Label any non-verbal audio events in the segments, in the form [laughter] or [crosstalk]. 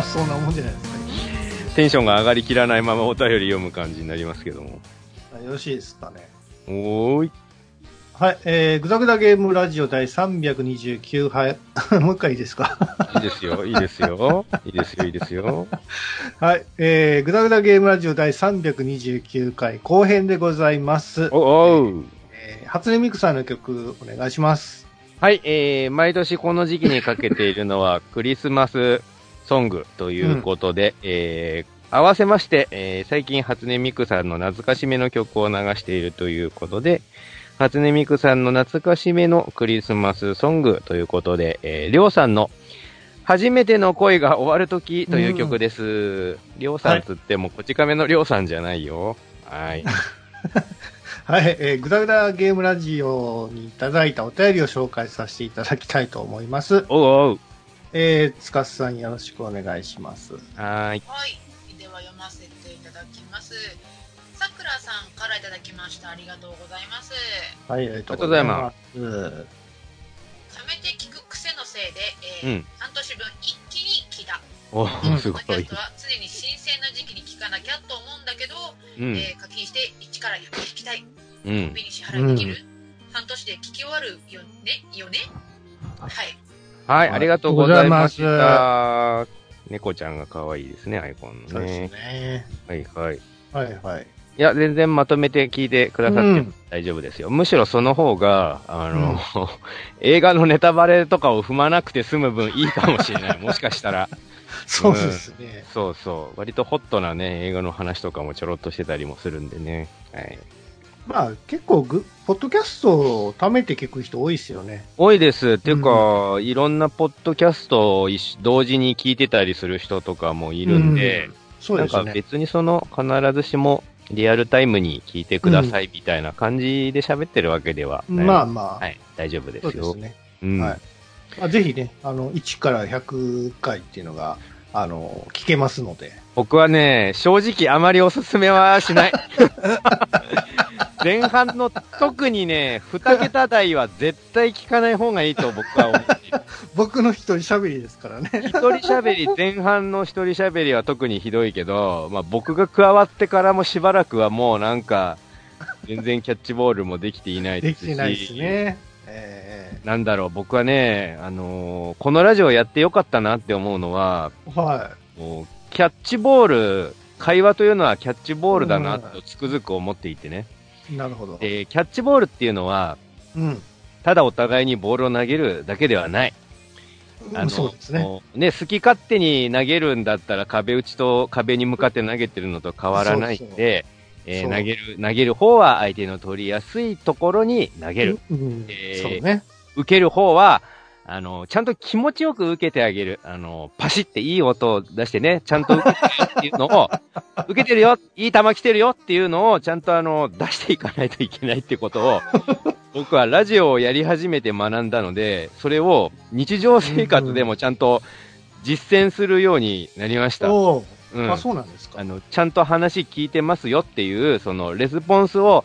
そんなもんじゃないですか。テンションが上がりきらないままお便り読む感じになりますけども。よろしいですかね。おーい。はい、えー、ぐだぐだゲームラジオ第329杯、[laughs] もう一回いいですか？いいですよ、いいですよ。いいですよ、いいですよ。はい、えー、ぐだぐだゲームラジオ第329回後編でございます。おおう。えー、初音ミクさんの曲お願いします。はい、えー、毎年この時期にかけているのはクリスマスソングということで、えー、合わせまして、えー、最近初音ミクさんの懐かしめの曲を流しているということで、初音ミクさんの懐かしめのクリスマスソングということで、えー、りょうさんの初めての恋が終わるときという曲です。りょうさんつっても、こち亀のりょうさんじゃないよ。はい。[laughs] はい、えー、ぐだぐだゲームラジオにいただいたお便りを紹介させていただきたいと思います。おうおう。えー、つかすさんよろしくお願いします。はーい。はい。では読ませていただきます。さくらさんからいただきました。ありがとうございます。はい、ありがとうございますす。冷めて聞く癖のせいで、えーうん半年分一気に聞いた。おうんすごいキャス。トは常に新鮮な時期に聞かなきゃと思うんだけど、うん。えー課金して一から100聞きたい。うんコン。ビニ支払いできる、半年で聞き終わるよね？よね？はい。はい、はいありがとうございましありがた。猫ちゃんが可愛いですね、アイコンのそうですね。ね。はいはい。いはい、はい。や、全然まとめて聞いてくださってうん大丈夫ですよ。むしろその方が、あの、[laughs] 映画のネタバレとかを踏まなくて済む分いいかもしれない。[laughs] もしかしたら。そうですね。そうそう。割とホットなね、映画の話とかもちょろっとしてたりもするんでね。はい。まあ、結構ぐ、ポッドキャストを貯めて聞く人多いですよね。多いです。っていうか、いろんなポッドキャストを同時に聞いてたりする人とかもいるんで、うんそうなんですね。か別にその必ずしもリアルタイムに聞いてくださいみたいな感じで喋ってるわけではない。まあまあ、はい、大丈夫ですよ。そうですね。うんはいまあ、ぜひね、あの、1から100回っていうのが、あの、聞けますので。僕はね、正直あまりおすすめはしない。[laughs] 前半の特にね、二桁台は絶対聞かない方がいいと僕は思っている。[laughs] 僕の一人喋りですからね。一人喋り、前半の一人喋りは特にひどいけど、まあ僕が加わってからもしばらくはもうなんか、全然キャッチボールもできていないでですきてないですね。えなんだろう、僕はね、あのーこのラジオやってよかったなって思うのは、ーはもう、キャッチボール、会話というのはキャッチボールだなとつくづく思っていてね。い。なるほど。で、キャッチボールっていうのは、うん。ただお互いにボールを投げるだけではない。あのそうですね。ね、好き勝手に投げるんだったら壁打ちと壁に向かって投げてるのと変わらないんで、えー投げる、投げる方は相手の取りやすいところに投げる。うん。えーそうね。受ける方は、あの、ちゃんと気持ちよく受けてあげる。あの、パシっていい音を出してね、ちゃんと受けてるよっていうのを、[laughs] 受けてるよ、いい球来てるよっていうのを、ちゃんとあの、出していかないといけないってことを、僕はラジオをやり始めて学んだので、それを日常生活でもちゃんと実践するようになりました。うんあ、そうなんですかあ。の、ちゃんと話聞いてますよっていう、その、レスポンスを、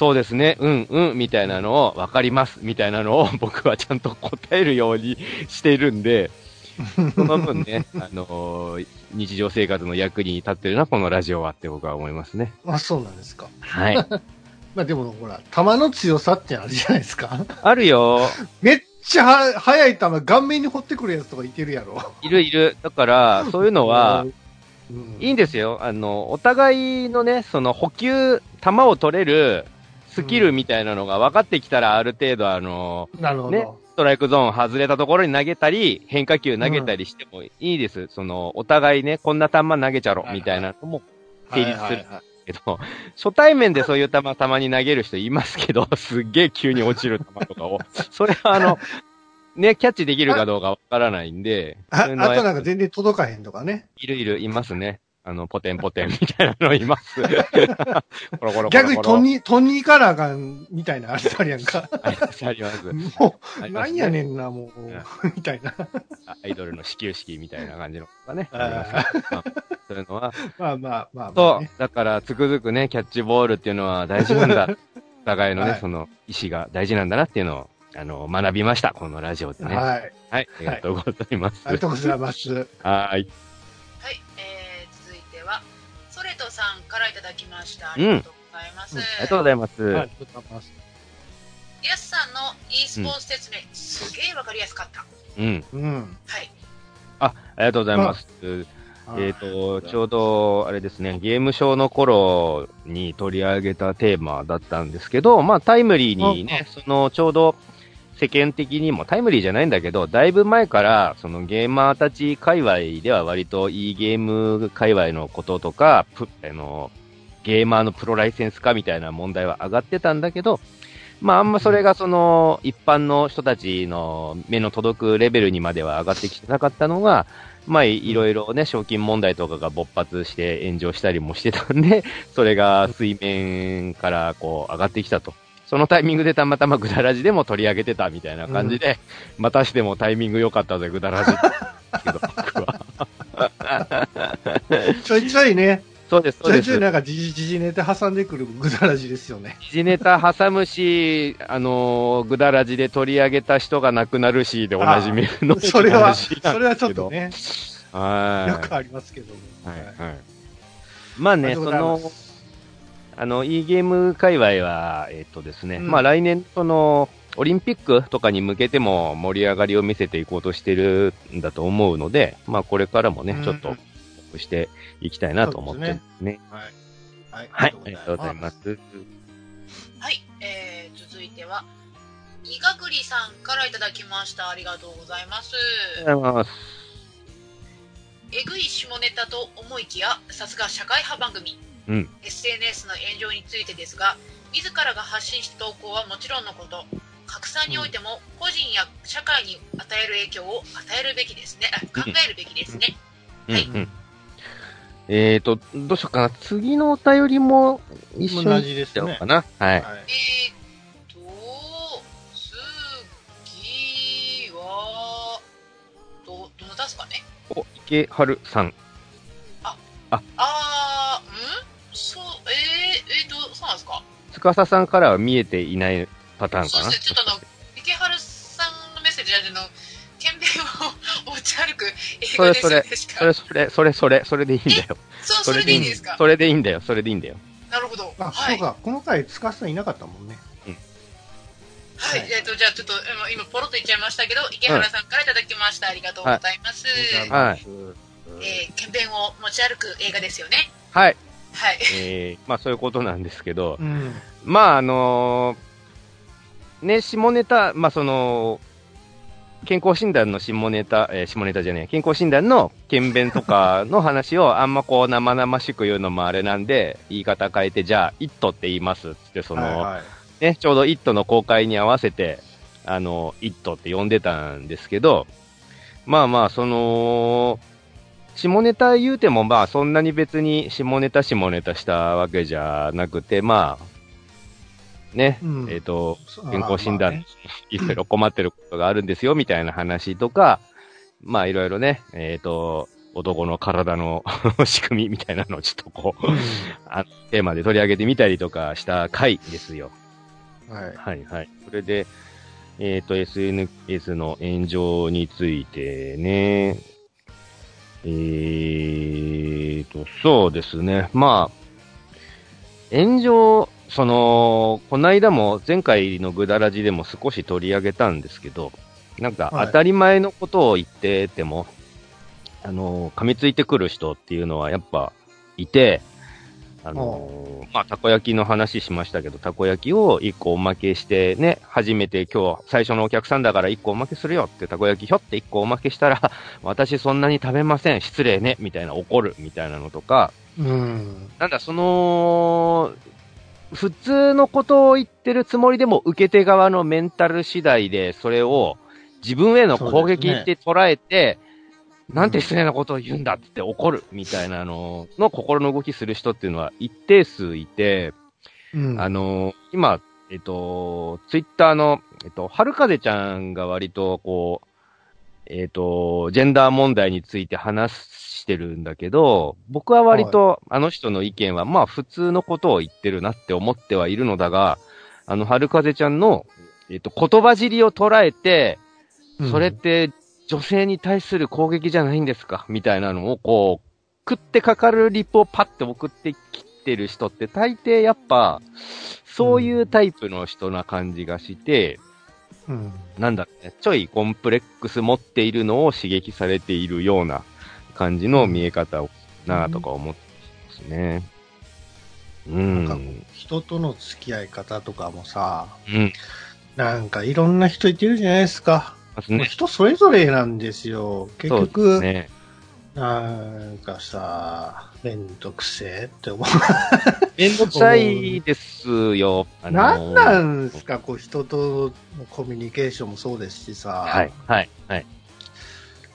そうですね、うん、うん、みたいなのを、わかります、みたいなのを、僕はちゃんと答えるようにしているんで、[laughs] その分ね、あのー日常生活の役に立ってるな、このラジオはって僕は思いますね。あ、そうなんですか。はい。[laughs] まあでもほら、球の強さってあるじゃないですか。あるよ。[laughs] めっちゃは速い球、顔面に掘ってくるやつとかいてるやろ。いるいる。だから、そういうのは、うん、いいんですよ。あの、お互いのね、その補給、球を取れるスキルみたいなのが分かってきたら、ある程度、あの、なるほど。ねストライクゾーン外れたところに投げたり、変化球投げたりしてもいいです。その、お互いね、こんな球投げちゃろ、みたいなのも成立するけど、初対面でそういう球たまに投げる人いますけど、[laughs] すっげえ急に落ちる球とかを、それはあの、ね、キャッチできるかどうかわからないんで、ああとなんか全然届かへんとかね。いるいる、いますね。あの、ポテンポテンみたいなのいます。[laughs] 逆にトンに、トンに行かなあかんみたいなあれあるやんか。あります、あります。もう、なんやねんな、もうん、みたいな。あアイドルの始球式みたいな感じのがね、そういうのは、まあまあまあまあ、そうね。、だから、つくづくね、キャッチボールっていうのは大事なんだ。[laughs] お互いのね、はいその、意思が大事なんだなっていうのを、あの、学びました。このラジオでね。はい。はい、ありがとうございます。ありがとうございます。[laughs] はーい。トさんからいただきました。ありがとうございます。うんありがとうございます。ありがとうございさんの e スポーツ説明、すげえわかりやすかった。うん。うん。はい。あ、ありがとうございます。えっ、と、ちょうど、あれですね、ゲームショーの頃に取り上げたテーマだったんですけど、まあ、タイムリーにね、その、ちょうど、世間的にも、タイムリーじゃないんだけど、だいぶ前から、そのゲーマーたち界隈では割といいゲーム界隈のこととか、プあの、ゲーマーのプロライセンス化みたいな問題は上がってたんだけど、まあ、あんまそれがその、一般の人たちの目の届くレベルにまでは上がってきてなかったのが、まあ、いろいろね、賞金問題とかが勃発して炎上したりもしてたんで、それが水面からこう上がってきたと。そのタイミングでたまたまグダラジでも取り上げてたみたいな感じで、またしてもタイミング良かったぜ、グダラジ。けど、僕は。ちょいちょいね、そうです、ちょいちょいそうです。なんか時事時事ネタ挟んでくるぐだらじですよね。時事ネタ挟むし、あのー、グダラジで取り上げた人が亡くなるし、でおなじみの。それは、それはちょっと。ね、はい。よくありますけども。はい、はい。まあね、そのあの、e ゲーム界隈は、えっとですね、うんまあ来年、その、オリンピックとかに向けても盛り上がりを見せていこうとしてるんだと思うので、まあこれからもね、うんちょっと、していきたいなと思ってますね。はい。はい。はい、ありがとうございま。す。はい、えー、続いては、イガグリさんからいただきました。ありがとうございます。ありがとうございます。えぐい下ネタと思いきや、さすが社会派番組。うん SNS の炎上についてですが、自らが発信した投稿はもちろんのこと、拡散においても個人や社会に与える影響を与えるべきですね。あ考えるべきですね。うん、はいうん。えっと、どうしようかな。次のお便りも一緒に同じですねしちゃおうか。な。はい。はい。えーっと、次は、ど、どなたですかねお、池春さん。司さんからは見えていないパターンかな？そうですね、。ちょっとあの、池春さんのメッセージあの、剣弁を持ち歩く映画ですよね、確そかれ、それ、それ、それ、それでいいんだよ。[laughs] そう、それでいいんですか？それでいいんだよ。それでいいんだよ。なるほど。あ、はい。そうか。この回、つかさんいなかったもんね。はい。えっ、と、じゃあちょっと、今、今ポロッと言っちゃいましたけど、池原さんからいただきました。ありがとうございます。はいえー、剣弁を持ち歩く映画ですよね。はい。はい。えー、まあそういうことなんですけど、うん。まああのーね、下ネタ、まあその、健康診断の下ネタ、えー下ネタじゃねえ、健康診断の検便とかの話をあんまこう生々しく言うのもあれなんで、言い方変えて、じゃあ、イットって言いますっつって、その、はいはいね、ちょうどイットの公開に合わせて、あの、イットって呼んでたんですけど、まあまあ、その、下ネタ言うても、まあ、そんなに別に下ネタ下ネタしたわけじゃなくて、まあ、ね、うんえっ、と、そう健康診断いろいろ困ってることがあるんですよ、みたいな話とか、まあ、いろいろね、えっ、と、男の体の [laughs] 仕組みみたいなのをちょっとこう、あテーマで取り上げてみたりとかした回ですよ。はい。はいはい。それで、えっ、と、SNS の炎上についてね、えーと、そうですね。まあ、炎上、その、こないだも前回のグダラジでも少し取り上げたんですけど、なんかはい当たり前のことを言ってても、あの、噛みついてくる人っていうのはやっぱいて、あのまあ、たこ焼きの話しましたけど、たこ焼きを1個おまけしてね、初めて今日最初のお客さんだから1個おまけするよってたこ焼きひょって1個おまけしたら、[laughs] 私そんなに食べません、失礼ね、みたいな怒るみたいなのとか、うん。なんだ、その、普通のことを言ってるつもりでも受け手側のメンタル次第で、それを自分への攻撃って捉えて、なんて失礼なことを言うんだって怒るみたいなのの心の動きする人っていうのは一定数いて、うん。あの、今、えっと、ツイッターの、えっと、春風ちゃんが割とこう、えっと、ジェンダー問題について話してるんだけど、僕は割とあの人の意見は、まあ普通のことを言ってるなって思ってはいるのだが、あの、春風ちゃんの、えっと、言葉尻を捉えて、うんそれって女性に対する攻撃じゃないんですか？みたいなのをこう、食ってかかるリプをパッて送ってきてる人って大抵やっぱ、そういうタイプの人な感じがして、うん。なんだろうね、ちょいコンプレックス持っているのを刺激されているような感じの見え方をなぁとか思ってますね。うなんかこん。う人との付き合い方とかもさ、うん。なんかいろんな人いてるじゃないですか。ますね。人それぞれなんですよ。結局、ね。なんかさ、めんどくせえって思う。めんどくさいですよ。あのなんなんですか、こう人とのコミュニケーションもそうですしさ。はい、はい、はい。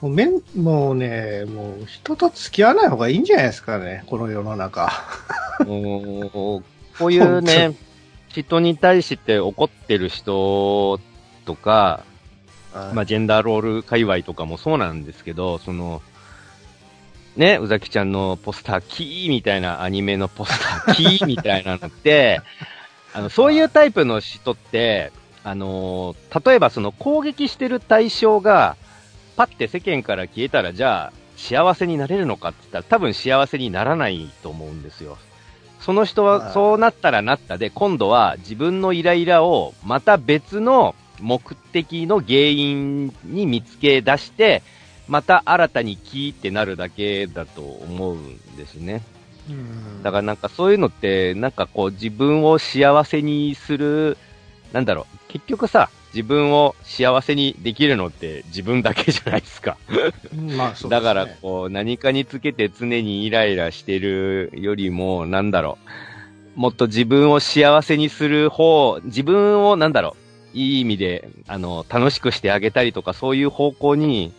もうめん、もうね、もう人と付き合わない方がいいんじゃないですかね、この世の中。こういうね、人に対して怒ってる人とか、まあ、ジェンダーロール界隈とかもそうなんですけど、その、ね、うざきちゃんのポスター、キーみたいなアニメのポスター、キーみたいなのって、[laughs] あの、そういうタイプの人って、あのー例えばその攻撃してる対象が、パッて世間から消えたら、じゃあ、幸せになれるのかって言ったら、多分幸せにならないと思うんですよ。その人は、はいそうなったらなったで、今度は自分のイライラを、また別の目的の原因に見つけ出して、また新たにキーってなるだけだと思うんですね。うん。だからなんかそういうのって、なんかこう自分を幸せにする、なんだろう、結局さ、自分を幸せにできるのって自分だけじゃないですか。まあそうね。だからこう何かにつけて常にイライラしてるよりも、なんだろう、もっと自分を幸せにする方、自分をなんだろう、いい意味で、あの、楽しくしてあげたりとかそういう方向に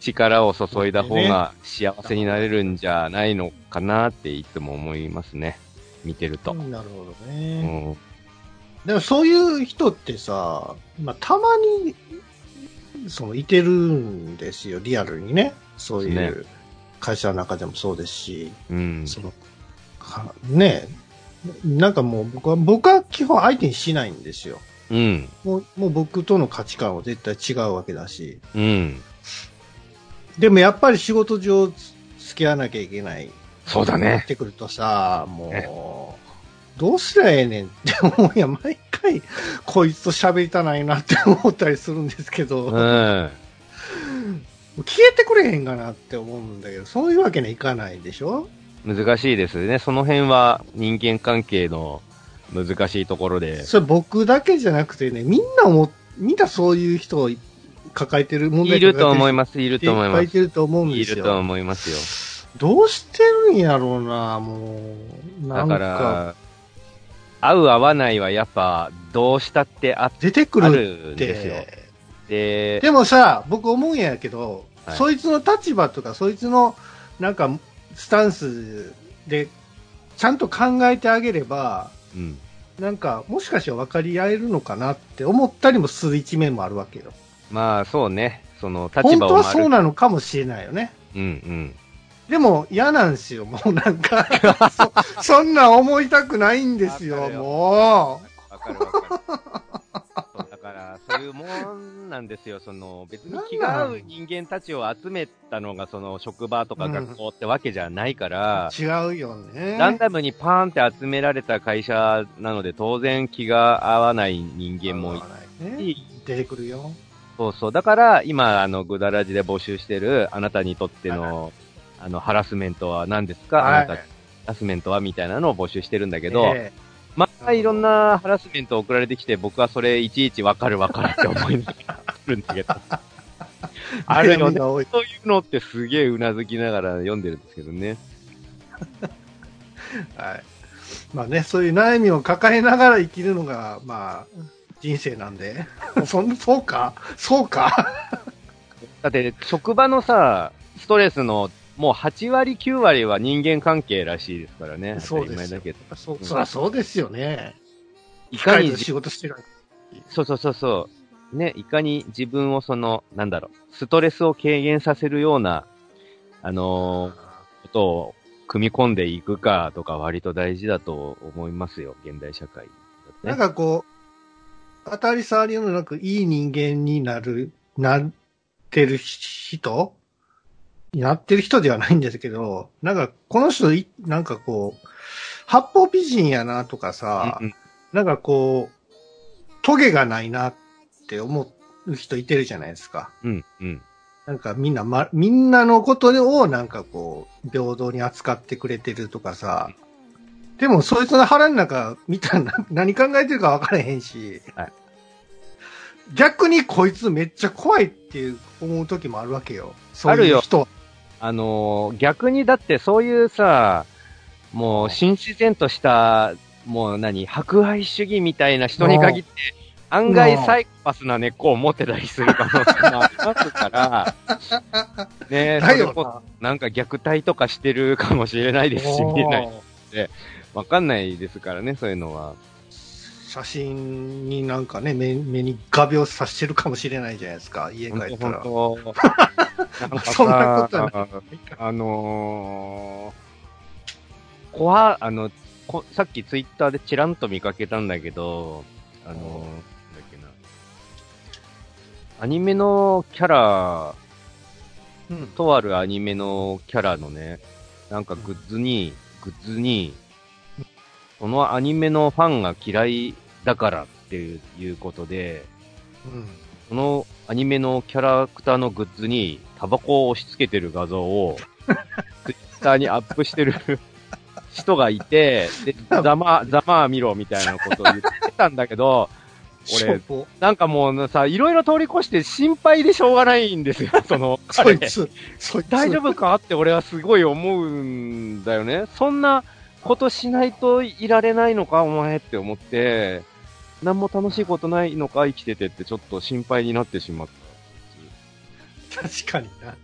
力を注いだ方が幸せになれるんじゃないのかなっていつも思いますね。見てると。なるほどうね。ん。でもそういう人ってさ、まあ、たまに、その、いてるんですよ、リアルにね。そういでう会社の中でもそうですし、うん。その、かねなんかもう僕は、僕は基本相手にしないんですよ。うん。もう、もう僕との価値観は絶対違うわけだし。うん。でもやっぱり仕事上付き合わなきゃいけない。そうだね。なってくるとさ、もう、どうすりゃええねんって思ういや、毎回、こいつと喋りたないなって思ったりするんですけど、うん。消えてくれへんかなって思うんだけど、そういうわけにはいかないでしょ？難しいですね。その辺は人間関係の難しいところで。それ僕だけじゃなくてね、みんなも、みんなそういう人を抱えてる、問題いると思いまます、いるいと思います。いると思うんいですよ。ると思いますよ。どうしてるんやろうな、もう。なんだか、から合う合わないはやっぱ、どうしたってあ出てくあるんですよ。て。で、でもさ、僕思うんやけど、はいそいつの立場とか、そいつの、なんか、スタンスで、ちゃんと考えてあげれば、うん。なんか、もしかして分かり合えるのかなって思ったりもする一面もあるわけよ。まあ、そうね。その、立本場を丸当はそうなのかもしれないよね。うんうん。でも嫌なんですよ、もうなんか [laughs] そ、そんなん思いたくないんですよ、よもわかるわかる。そうもんなんですよ。その、別に気が合う人間たちを集めたのが、その、職場とか学校ってわけじゃないから、う。違うよね。ランダムにパーンって集められた会社なので、当然気が合わない人間もいねい出てくるよ。そうそう。だから、今、あの、グダラジで募集してる、あなたにとっての、あの、ハラスメントは何ですか、はいあなた、ハラスメントは？みたいなのを募集してるんだけど、えまあ、いろんなハラスメント送られてきて、僕はそれいちいちわかるわかるって思いながらるんだけど、えあるよねそういうのってすげえうなずきながら読んでるんですけどね。[laughs] はい。まあね、そういう悩みを抱えながら生きるのが、まあ、人生なんで。[laughs] そんそうか？そうか？[laughs] だって、職場のさ、ストレスの、もう8割9割は人間関係らしいですからね。そうですよけど。そそりゃそうですよね。いかに仕事してる。そうそうそうそう。ね、いかに自分をその、なんだろう、ストレスを軽減させるような、あのーことを組み込んでいくかとか割と大事だと思いますよ、現代社会ね。なんかこう、当たり障りのなくいい人間になる、なってる人になってる人ではないんですけど、なんか、この人い、なんかこう、八方美人やなとかさ、うんなんかこう、トゲがないなって思う人いてるじゃないですか。うん、うん。なんかみんな、ま、みんなのことをなんかこう、平等に扱ってくれてるとかさ、でもそいつの腹の中見たらな何考えてるか分からへんし、はい逆にこいつめっちゃ怖いっていう思う時もあるわけよ。そうあるよいう人は。あのー逆にだってそういうさ、もう新自然とした、もう何、博愛主義みたいな人に限って、案外サイコパスな根っこを持ってたりする可能性もありますから、[laughs] ねなんか虐待とかしてるかもしれないですし、見えない。わかんないですからね、そういうのは。写真になんかね、目目に画鋲さしてるかもしれないじゃないですか、家帰ったら。んそんなことはあのー、怖、あの、こさっきツイッターでチランと見かけたんだけど、あのー、なんだっけな。アニメのキャラ、うん。とあるアニメのキャラのね、なんかグッズに、グッズに、そのアニメのファンが嫌いだからっていうことで、うん。そのアニメのキャラクターのグッズにタバコを押し付けてる画像を、[laughs] ツイッターにアップしてる [laughs] 人がいて、で、ざま、ざまあ見ろみたいなことを言ってたんだけど、[laughs] 俺なんかもうさ、いろいろ通り越して心配でしょうがないんですよ、その、彼そいつ、そいつ。大丈夫かって俺はすごい思うんだよね。そんなことしないといられないのか、お前って思って、何も楽しいことないのか、生きててってちょっと心配になってしまった。確かにな。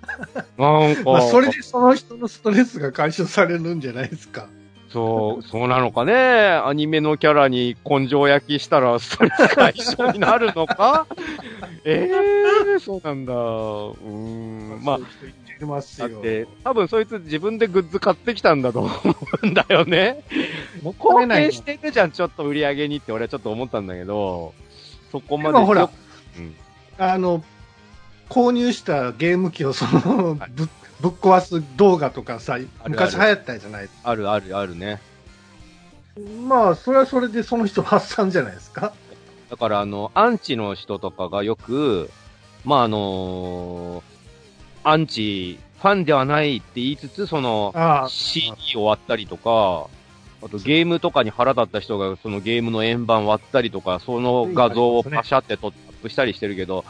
なんか、まあ、それでその人のストレスが解消されるんじゃないですか。そう、そうなのかね。アニメのキャラに根性焼きしたらストレス解消になるのか？ええー、そうなんだ。うーん。まあてますよ。だって、多分そいつ自分でグッズ買ってきたんだと思うんだよね。[laughs] もったいないの貢献してるじゃん、ちょっと売り上げにって俺はちょっと思ったんだけど、そこまで。でもほらうん、あの、購入したゲーム機をその、はいぶぶっ壊す動画とかさ、昔流行ったじゃないあるあるあるね。まあ、それはそれでその人発散じゃないですか。だからあの、アンチの人とかがよく、まああのアンチ、ファンではないって言いつつ、その、CD を割ったりとか、あとゲームとかに腹立った人がそのゲームの円盤割ったりとか、その画像をパシャって撮ってアップしたりしてるけど、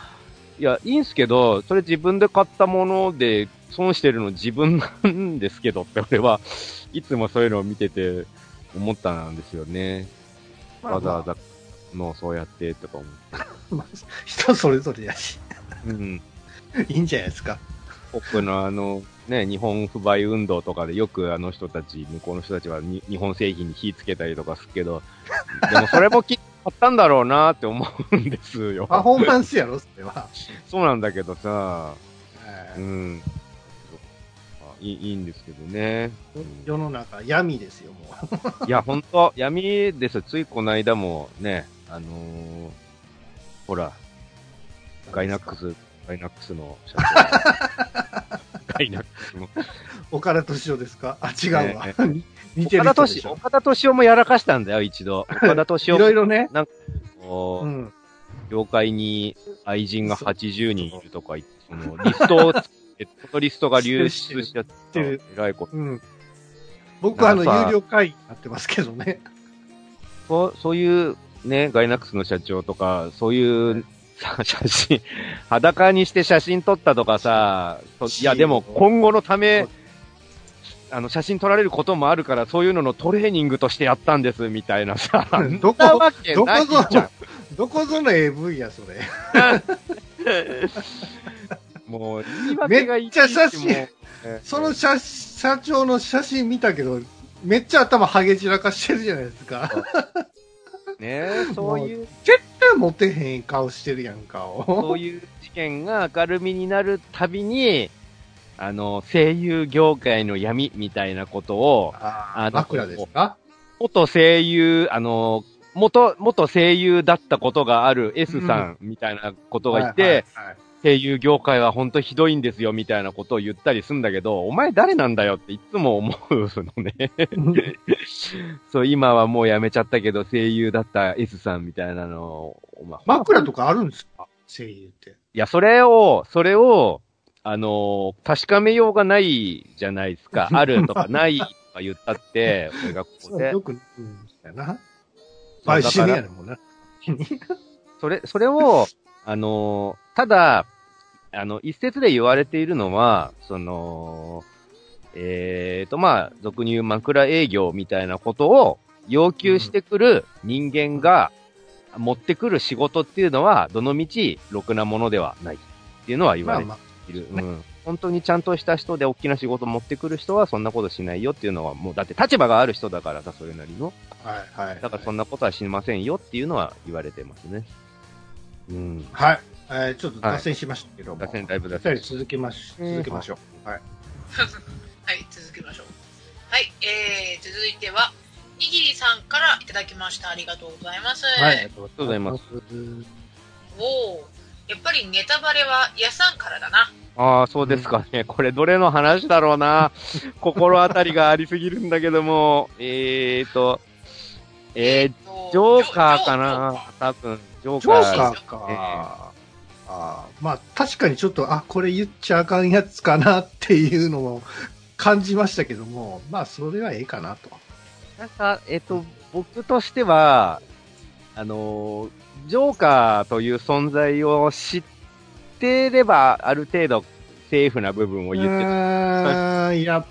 いや、いいんすけど、それ自分で買ったもので損してるの自分なんですけどって俺はいつもそういうのを見てて思ったんですよね。まあわざわざのそうやってとか思って。[laughs] まあ人それぞれやし、うん。[laughs] いいんじゃないですか。ポップのあの、ね、日本不買運動とかでよくあの人たち、向こうの人たちはに日本製品に火つけたりとかするけど、でもそれもきっと買ったんだろうなって思うんですよ。[laughs] パフォーマンスやろ、それは。そうなんだけどさ、うん。あいいいいんですけどね。うん世の中闇ですよ、もう。いや、ほんと、闇です。ついこの間もね、あのーほら、ガイナックス、ガイナックスの社長。[laughs] ガイナックスの。岡田敏夫ですか？あ、違うわ。ね [laughs] 似てる岡田敏夫。岡田敏夫もやらかしたんだよ、一度。岡田敏夫。いろいろね。こううん。業界に愛人が80人いるとか言って、そのリストをそ [laughs] のリストが流出しちゃって、知ってるえらいこと。うん。僕はあの、有料会員になってますけどね。そうそういうね、ガイナックスの社長とか、そういうさ [laughs] 写真、裸にして写真撮ったとかさ、そいやでも今後のため、あの写真撮られることもあるから、そういうののトレーニングとしてやったんです、みたいなさ。[laughs] どこどこぞじゃん。どこぞの [laughs] AV や、それ。もう、言い訳がいいめっちゃ写真その社社長の写真見たけど、めっちゃ頭ハゲ散らかしてるじゃないですか。ね。そういう、絶対モテへん顔してるやん、顔。そういう事件が明るみになるたびに、あの、声優業界の闇みたいなことを、あのあー枕ですか？元声優、あの、元、元声優だったことがある S さんみたいなことがいて、声優業界は本当ひどいんですよみたいなことを言ったりするんだけど、お前誰なんだよっていつも思うのね。[laughs] そう、今はもうやめちゃったけど声優だった S さんみたいなのを、まあ枕とかあるんですか？声優って。いや、それを、それを、あのー確かめようがないじゃないですか。[laughs] あるとかないとか言ったって、俺がここで。よく、うん、やな。買収やねんもんな。[laughs] それ、それを、あのーただ、あの、一説で言われているのは、その、えーと、まあ、俗に言う枕営業みたいなことを要求してくる人間が持ってくる仕事っていうのは、どのみち、ろくなものではないっていうのは言われてまあまいる。ねうん。本当にちゃんとした人で大きな仕事持ってくる人はそんなことしないよっていうのは、もうだって立場がある人だからさ、それなりの。あ、はいはい。だからそんなことはしませんよっていうのは言われてますね。うん。はい。えー、ちょっと脱線しましたけども。脱線だいぶ脱二線人続けまし、うん続けましょう。はい。[laughs] はい、続きましょう。はい、えー、続いては、にぎりさんからいただきました。ありがとうございます。はい。ありがとうございます。おおやっぱりネタバレは屋さんからだな。ああ、そうですかね。これどれの話だろうな。[laughs] 心当たりがありすぎるんだけども、えーと、えー、とジョーカーかな多分、ジョージョカー。ーカーか。あーまあ、確かにちょっと、あ、これ言っちゃあかんやつかなっていうのも感じましたけども、まあ、それはええかなと。なんか、えっ、と、僕としては、あのージョーカーという存在を知ってれば、ある程度、セーフな部分を言ってうーんいや、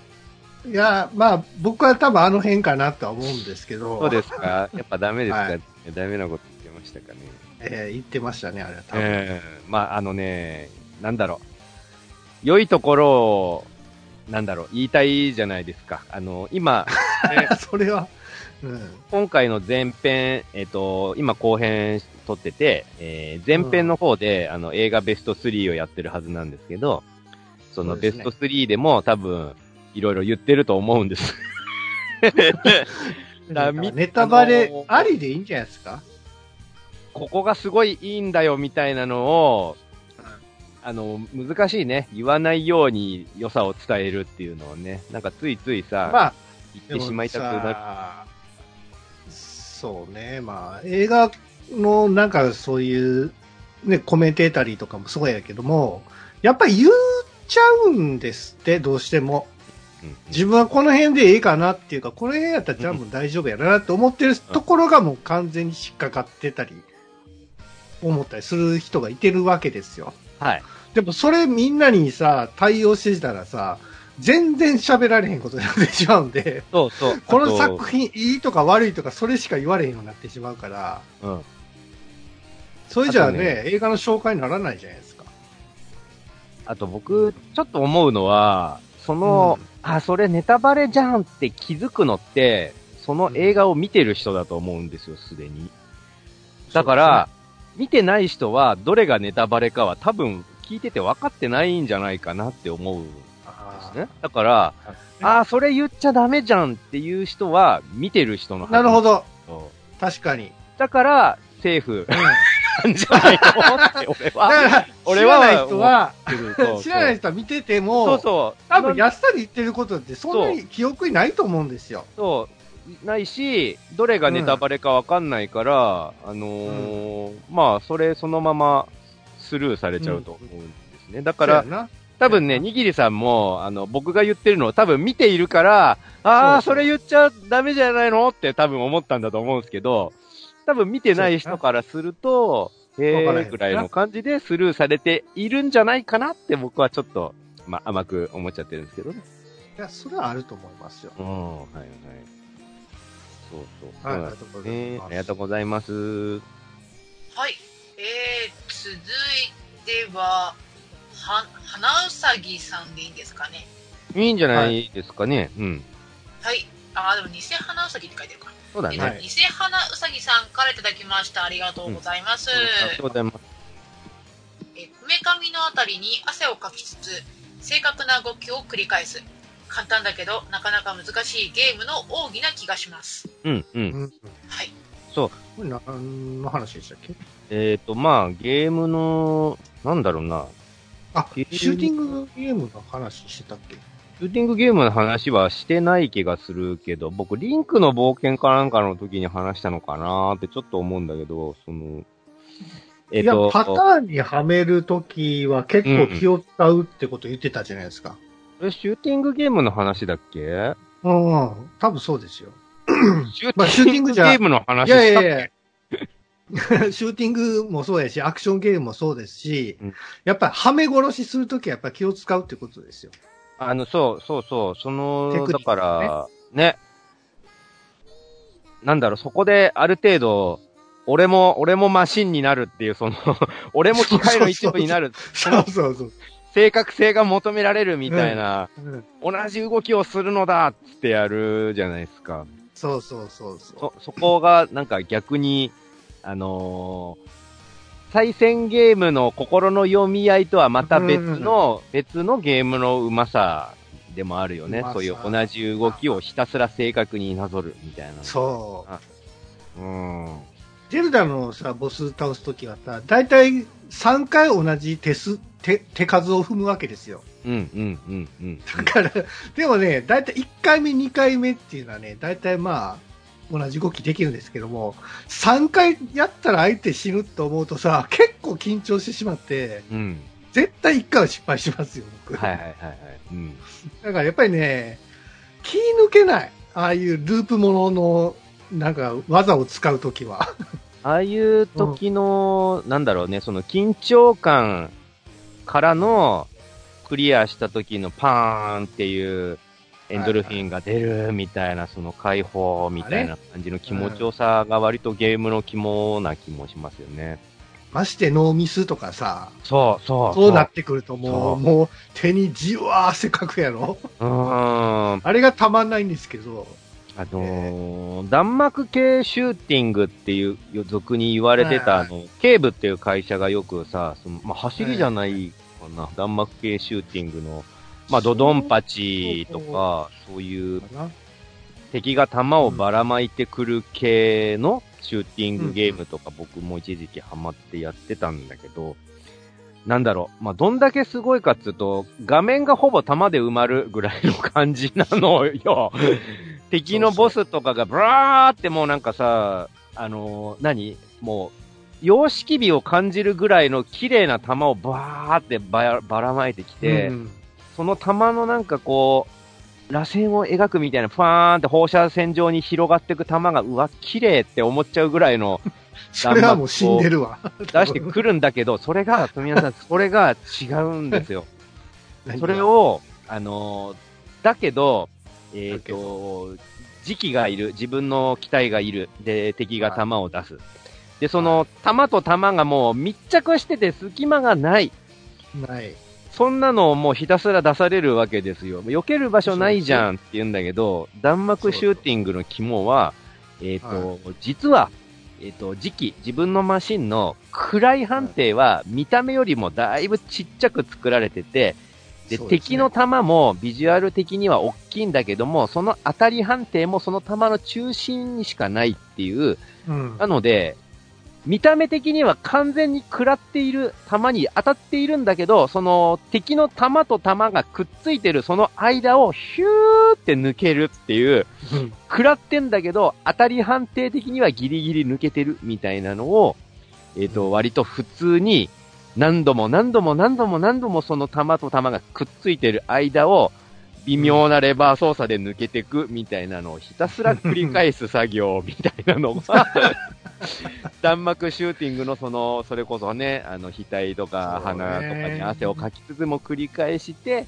いや、まあ、僕は多分あの辺かなとは思うんですけど。そうですかやっぱダメですか、はいダメなこと言ってましたかね。えー言ってましたね、あれは多分。ええまあ、あのね、なんだろう。良いところを、なんだろう、言いたいじゃないですか。あの、今、[laughs] ねそれは、うん。今回の前編、えっ、と、今後編撮ってて、えー前編の方で、あの、映画ベスト3をやってるはずなんですけど、そのベスト3でも多分、いろいろ言ってると思うんです。[laughs] [laughs] ネタバレあのーありでいいんじゃないですか？ここがすごいいいんだよみたいなのを、あの、難しいね。言わないように良さを伝えるっていうのをね、なんかついついさ、まあ、言ってしまいたくなる。さそうね、まあ、映画のなんかそういう、ね、コメンテータリーとかもそうやけども、やっぱり言っちゃうんですって、どうしても。うん自分はこの辺でええかなっていうか、この辺やったら多分大丈夫やなって思ってるところがもう完全に引っかかってたり、思ったりする人がいてるわけですよ。はい。でもそれみんなにさ、対応してたらさ、全然喋られへんことになってしまうんで、そうそう。この作品いいとか悪いとかそれしか言われへんようになってしまうから、うん。それじゃあね、ね映画の紹介にならないじゃないですか。あと僕、ちょっと思うのは、その、あ、それネタバレじゃんって気づくのって、その映画を見てる人だと思うんですよ、すでに。だから、見てない人は、どれがネタバレかは多分聞いてて分かってないんじゃないかなって思うんであすね。だから、あー、それ言っちゃダメじゃんっていう人は、見てる人のーなるほど。ど。確かに。だから、セーフうんなんじゃないのって俺は。ら、俺は知らない人は、[laughs] 知らない人は見てても、そうそう。多分安さで言ってることってそんなに記憶にないと思うんですよ。そう、ないし、どれがネタバレかわかんないから、あのーまあ、それそのままスルーされちゃうと思うんですね。だから、多分ね、にぎりさんも、あの、僕が言ってるのを多分見ているから、ああ、それ言っちゃダメじゃないの？って多分思ったんだと思うんですけど、多分見てない人からすると、えー、ぐらいの感じでスルーされているんじゃないかなって僕はちょっと、まあ、甘く思っちゃってるんですけどね。いや、それはあると思いますよ。うん、はいはい。そうそう。はい、ありがとうございね。ますありがとうございます。はい。えー、続いては、は、花うさぎさんでいいんですかね？いいんじゃないですかね。うん。はい。あー、でも偽花うさぎって書いてるか。そうだね。はい偽花うさぎさんからいただきました。ありがとうございます。ありがとうございます。えーこめかみのあたりに汗をかきつつ、正確な動きを繰り返す。簡単だけど、なかなか難しいゲームの奥義な気がします。うん、う。うんん。はい。これ何の話でしたっけ？えっ、と、まあ、ゲームの、なんだろうな。あ、シューティングゲームの話してたっけ？シューティングゲームの話はしてない気がするけど、僕、リンクの冒険かなんかの時に話したのかなーってちょっと思うんだけど、その、えっ、いや、と、パターンにはめるときは結構気を使うってこと言ってたじゃないですか。これシューティングゲームの話だっけ？うん、うん、多分そうですよ。シューティングゲームの話？いやいしたっけ？やいや。シューティングもそうやし、アクションゲームもそうですし、うんやっぱりはめ殺しするときはやっぱり気を使うってことですよ。あの、そう、そうそう、その、テクニックだから、ね。なんだろう、そこである程度、俺も、俺もマシンになるっていう、その、[laughs] 俺も機械の一部になる、そうそうそう。正確性が求められるみたいな、うん同じ動きをするのだってやるじゃないですか。そうそうそうそそ、そこがなんか逆に、あのー対戦ゲームの心の読み合いとはまた別の、別のゲームのうまさでもあるよねそういう同じ動きをひたすら正確になぞるみたいなう。。そう。うん。ゼルダのさ、ボス倒すときはさ、だいたい3回同じ手す、手、手数を踏むわけですよ。うん、うん、うん、うん。だから、でもね、だいたい1回目、2回目っていうのはね、だいたいまあ、同じ動きできるんですけども、3回やったら相手死ぬと思うとさ、結構緊張してしまって、うん。絶絶対1回は失敗しますよ、僕。はいはいはいはい。うん。だからやっぱりね、気抜けない。ああいうループものの、なんか、技を使うときは。ああいう時の、なんだろうね、その緊張感からの、クリアした時のパーンっていう、エンドルフィンが出るみたいな、その解放みたいな感じの気持ちよさが割とゲームの肝な気もしますよね。ましてノーミスとかさ、そうそう。そうなってくるともそうう、もう手にじわー汗かくやろ？うーん。あれがたまんないんですけど、あのー弾幕系シューティングっていう、俗に言われてた、はいあの、ケーブっていう会社がよくさ、そのまあ、走りじゃないかな、弾幕系シューティングの、まあ、ドドンパチとか、そういう敵が弾をばらまいてくる系のシューティングゲームとか僕も一時期ハマってやってたんだけど、なんだろう、まあ、どんだけすごいかっつうと、画面がほぼ弾で埋まるぐらいの感じなのよ。敵のボスとかがブラーってもうなんかさ、あのー何？もう、様式美を感じるぐらいの綺麗な弾をバーってばらまいてきて、うんその弾のなんかこう、螺旋を描くみたいな、ファーンって放射線状に広がっていく弾が、うわ、綺麗って思っちゃうぐらいの [laughs] それはもう死んでるわ。出してくるんだけど、それが、富谷さん、それが違うんですよ。[laughs] それを、あのーだけど、えっ、だけと、時期がいる、自分の機体がいる、で、敵が弾を出す。で、その、弾と弾がもう密着してて隙間がない。ない。そんなのをもうひたすら出されるわけですよ。避ける場所ないじゃんって言うんだけど、弾幕シューティングの肝は、えっ、と、実は、えっ、と、時期、自分のマシンの暗い判定は見た目よりもだいぶちっちゃく作られてて、で、ですね。敵の弾もビジュアル的には大きいんだけども、その当たり判定もその弾の中心にしかないっていう、うん。なので、見た目的には完全に食らっている弾に当たっているんだけど、その敵の弾と弾がくっついてるその間をヒューって抜けるっていう、うん。食らってんだけど、当たり判定的にはギリギリ抜けてるみたいなのを、えっ、と、割と普通に何度も何度も何度も何度もその弾と弾がくっついてる間を、微妙なレバー操作で抜けていくみたいなのをひたすら繰り返す作業みたいなのが、[laughs] 弾幕シューティングのその、それこそね、あの、額とか鼻とかに汗をかきつつも繰り返して、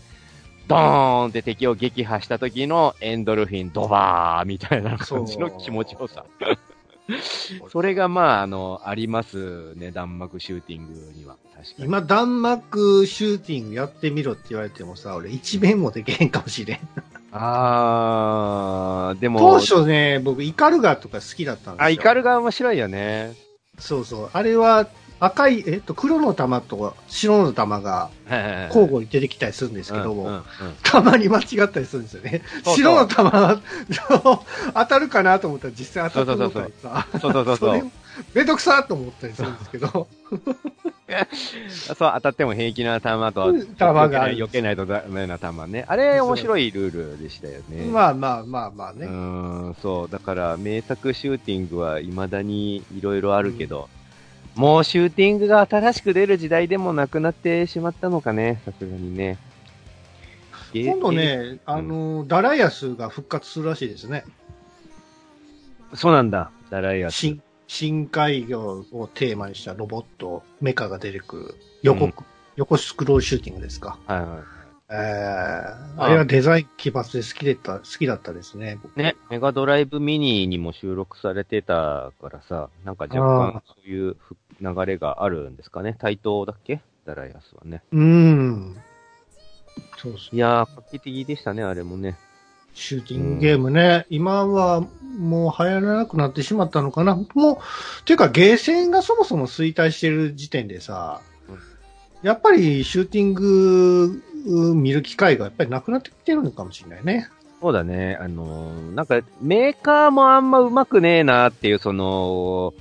ドーンって敵を撃破した時のエンドルフィンドバーみたいな感じの気持ちよさ。[laughs] それがまあ、あの、ありますね、弾幕シューティングには。確かに。今、弾幕シューティングやってみろって言われてもさ、俺一面もできへんかもしれん。あー、でも、当初ね、僕、イカルガとか好きだったんですよ。あ、イカルが面白いよね。そうそう。あれは、赤い、えっと、黒の玉と白の玉が交互に出てきたりするんですけども、うんうんうんたまに間違ったりするんですよね。そう白の玉当たるかなと思ったら実際当たったのかさ。そうそうそうそうれめんどくさと思ったりするんですけど。[laughs] そう、当たっても平気な弾と、弾が避けないとダメな弾ね。あれ、面白いルールでしたよね。まあまあまあまあうね。ーん、そう。だから、名作シューティングは未だにいろいろあるけど、もうシューティングが新しく出る時代でもなくなってしまったのかね、さすがにね。今度、ね、あの、ダライアスが復活するらしいですね。そうなんだ、ダライアス。深深海魚をテーマにしたロボット、メカが出てくる横、うん横スクロールシューティングですか。はいはえー、あれはデザイン奇抜で好きだった、好きだったですね。ね、メガドライブミニにも収録されてたからさ、なんか若干そういうふ流れがあるんですかね。対等だっけ？ダライアスはね。うーん。そうそう。いやー、画期的でしたね、あれもね。シューティングゲームね、今はもう流行らなくなってしまったのかな。もう、ていうかゲーセンがそもそも衰退してる時点でさ、うんやっぱりシューティングうん見る機会がやっぱりなくなってきてるのかもしれないね。そうだね。あのーなんか、メーカーもあんま上手くねえなっていう、その、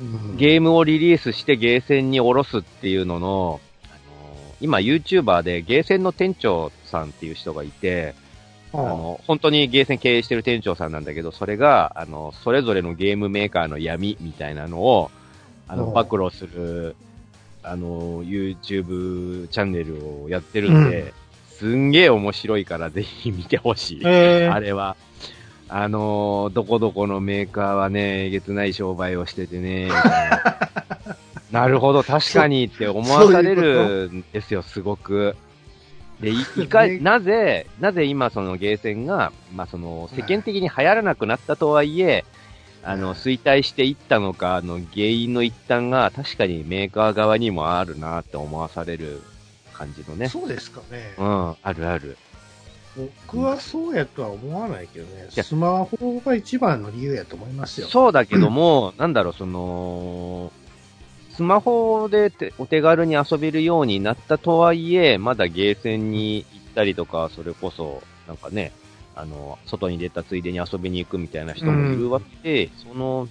うんゲームをリリースしてゲーセンに下ろすっていうのの、あのー今 YouTuber でゲーセンの店長さんっていう人がいて、ああの、本当にゲーセン経営してる店長さんなんだけど、それが、あの、それぞれのゲームメーカーの闇みたいなのを、あの、暴露する、あの、YouTube チャンネルをやってるんで、うんすんげえ面白いからぜひ見てほしい。えーあれは。あのーどこどこのメーカーはね、えげつない商売をしててね、な [laughs] なるほど、確かにって思わされるんですよ、すごく。で、いいか、ねなぜ、なぜ今そのゲーセンが、まあその、世間的に流行らなくなったとはいえ、あの、衰退していったのか、あの、原因の一端が確かにメーカー側にもあるなって思わされる感じのね。そうですかね。うん、あるある。僕はそうやとは思わないけどね。いやスマホが一番の理由やと思いますよ。そうだけども、[clears throat] なんだろう、その、スマホでてお手軽に遊べるようになったとはいえ、まだゲーセンに行ったりとか、それこそ、なんかね、あの、外に出たついでに遊びに行くみたいな人もいるわけで、その、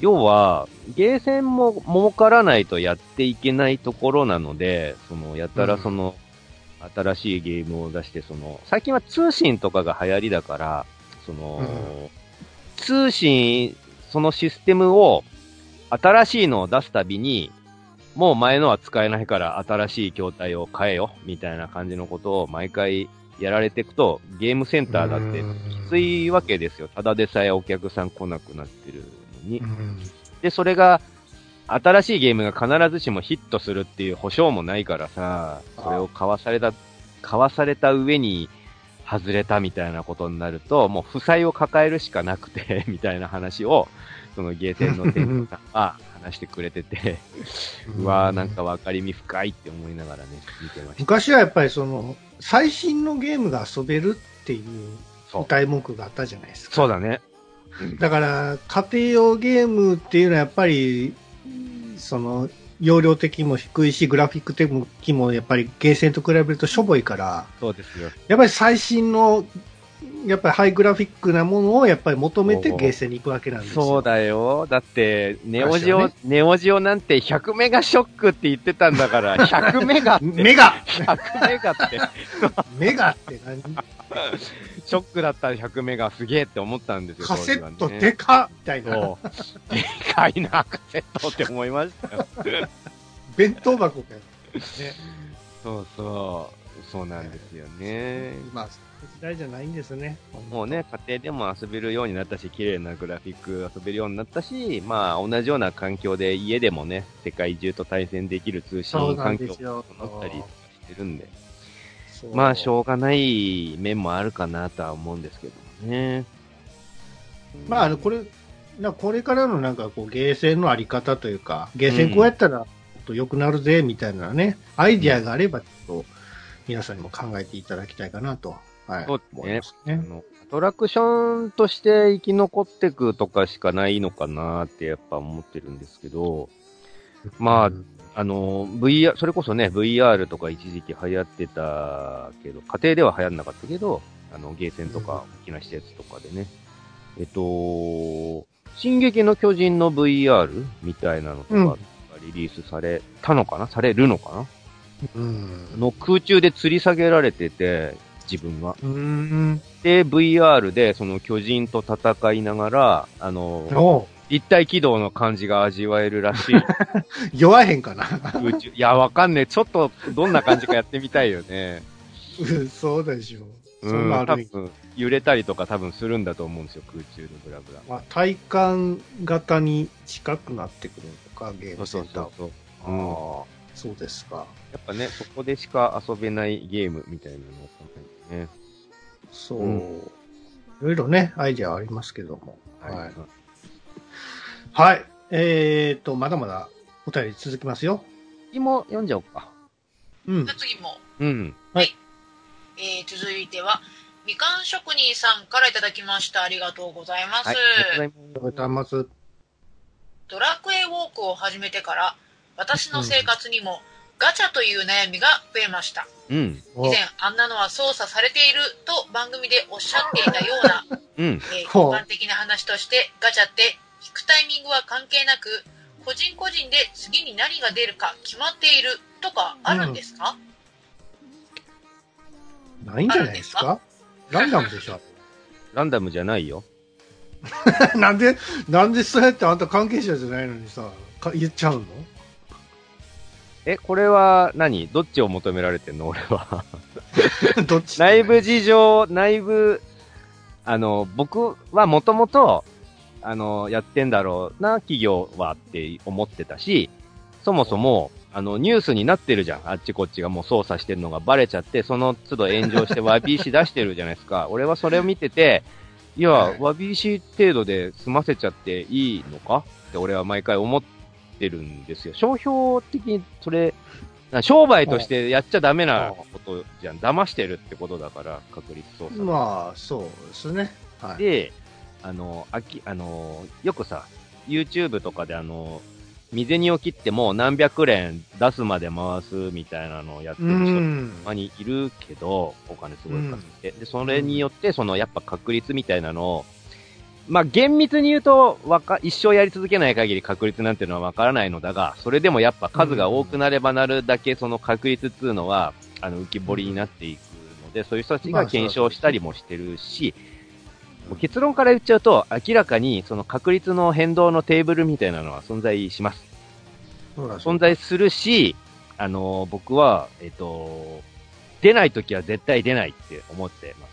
要は、ゲーセンも儲からないとやっていけないところなので、その、やたらその、新しいゲームを出して、その、最近は通信とかが流行りだから、その、うん。通信、そのシステムを、新しいのを出すたびに、もう前のは使えないから新しい筐体を変えよ、みたいな感じのことを毎回やられていくと、ゲームセンターだってきついわけですよ。ただでさえお客さん来なくなってるのにう。ん。で、それが、新しいゲームが必ずしもヒットするっていう保証もないからさ、それを買わされた、買わされた上に外れたみたいなことになると、もう負債を抱えるしかなくて、[laughs] みたいな話を、そのゲーセンの店長さんは話してくれてて、うわーなんか分かりみ深いって思いながらね、見てました。昔はやっぱりその、最新のゲームが遊べるっていう歌い文句があったじゃないですか。そうだね。だから、家庭用ゲームっていうのはやっぱり、その、容量的にも低いし、グラフィック的もやっぱりゲーセンと比べるとしょぼいから、そうですよ。やっぱり最新の、やっぱりハイグラフィックなものをやっぱり求めてゲーセンに行くわけなんですよ。そうだよ。だって、ネオジオ、昔ネオジオなんて100メガショックって言ってたんだから、[laughs] 100メガって。メガ100メガって。[laughs] メガって何？ショックだったら100メガすげえって思ったんですよ。カセットでかみたいな。でかいな、カセットって思いましたよ。弁当箱が、ね。そうそう。そうなんですよね。まあ、時代じゃないんですね。もうね、家庭でも遊べるようになったし、綺麗なグラフィック遊べるようになったし、まあ、同じような環境で家でもね、世界中と対戦できる通信環境を整ったりしてるんで、そうまあ、しょうがない面もあるかなとは思うんですけどもね。まあ、あの、これ、なこれからのなんかこう、ゲーセンのあり方というか、ゲーセンこうやったら、もっと良くなるぜ、みたいなね、アイディアがあれば、ちょっと、皆さんにも考えていただきたいかなと、はい。そうですね思いますね。あの、アトラクションとして生き残ってくとかしかないのかなってやっぱ思ってるんですけど、まあうんあの、VR、それこそね、VR とか一時期流行ってたけど、家庭では流行んなかったけど、あの、ゲーセンとか大きな施設とかでね、えっと、進撃の巨人の VR みたいなのとかリリースされたのかな？されるのかな？うん。の空中で吊り下げられてて、自分が。うん。で、VR でその巨人と戦いながら、あの、立体軌道の感じが味わえるらしい。[laughs] 弱へんかな。空中。いや、わかんねえ。ちょっと、どんな感じかやってみたいよね。うんそうでしょう。そうん多分、揺れたりとか多分するんだと思うんですよ、空中でブラブラ。まあ、体感型に近くなってくるのか、ゲームセンターは。そうそうそう。あうんあ、そうですか。やっぱね、そこでしか遊べないゲームみたいなのをね。そう。うんいろいろね、アイデアありますけども。はい。はいはい。えーと、まだまだお便り続きますよ。次も読んじゃおうか。うんじゃ。あ次も、うん。えー、続いては、みかん職人さんからいただきました。ありがとうございます。はい。ありがとうございます。ありがとうございます。ドラクエウォークを始めてから、私の生活にもガチャという悩みが増えました。うん。以前、あんなのは操作されていると番組でおっしゃっていたような、うん。えー一般的な話として、ガチャって引くタイミングは関係なく、個人個人で次に何が出るか決まっているとかあるんですか、ないんじゃないですか？ランダムでしょ [laughs] ランダムじゃないよ。[laughs] なんで、なんでそうやってあんた関係者じゃないのにさ、か言っちゃうの？え、これは何？どっちを求められてんの？[laughs] 俺は。[laughs] どっち内部事情、内部、あの、僕はもともと、あの、やってんだろうな、企業はって思ってたし、そもそも、あの、ニュースになってるじゃん。あっちこっちがもう操作してるのがバレちゃって、その都度炎上してわび石出してるじゃないですか。俺はそれを見てて、いや、はいわび石程度で済ませちゃっていいのか？って俺は毎回思ってるんですよ。商標的にそれ、な商売としてやっちゃダメなことじゃん。騙してるってことだから、確率操作。まあ、そうですね。はい。で、あの、あき、あの、よくさ、YouTube とかであの、未銭を切っても何百連出すまで回すみたいなのをやってうる人ん。たまにいるけど、お金すごい稼いで、で、それによって、そのやっぱ確率みたいなのを、まあ厳密に言うと、わか、一生やり続けない限り確率なんていうのはわからないのだが、それでもやっぱ数が多くなればなるだけ、その確率っていうのは、あの、浮き彫りになっていくので、そういう人たちが検証したりもしてるし、もう結論から言っちゃうと、明らかにその確率の変動のテーブルみたいなのは存在します。存在するし、あのー僕は、えっ、と、出ないときは絶対出ないって思ってま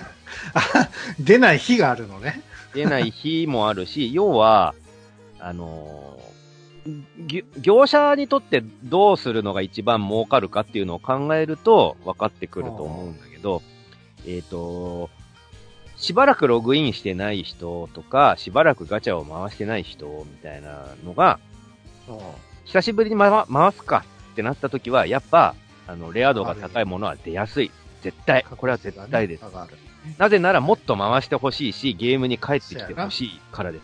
す。[laughs] あ [laughs] 出ない日があるのね。出ない日もあるし、[laughs] 要は、あのーぎ業者にとってどうするのが一番儲かるかっていうのを考えると分かってくると思うんだけど、えっ、と、しばらくログインしてない人とか、しばらくガチャを回してない人みたいなのが、久しぶりに回回すかってなった時は、やっぱ、あの、レア度が高いものは出やすい。絶対。これは絶対です。なぜならもっと回してほしいし、ゲームに帰ってきてほしいからです。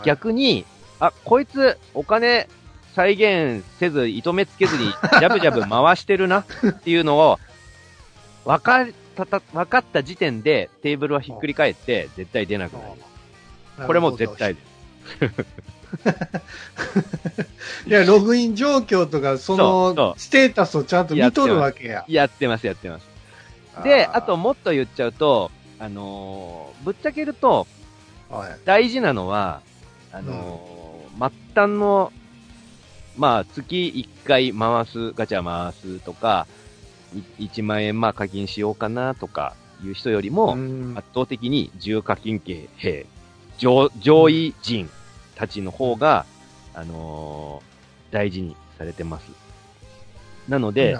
な逆に、あ、こいつお金再現せず、糸目つけずに、[laughs] ジャブジャブ回してるなっていうのを、わかったた、わかった時点でテーブルはひっくり返って、絶対出なくなる。これも絶対です。[laughs] いや、ログイン状況とか、その、うステータスをちゃんと見とるわけや。やってます、やってます。で、ーあと、もっと言っちゃうと、あのーぶっちゃけると、はい。大事なのは、あのー末端の、まあ、月1回回す、ガチャ回すとか、い1万円まあ課金しようかなとかいう人よりも、うん圧倒的に重課金系兵、上上位陣たちの方が、あのー大事にされてます。なので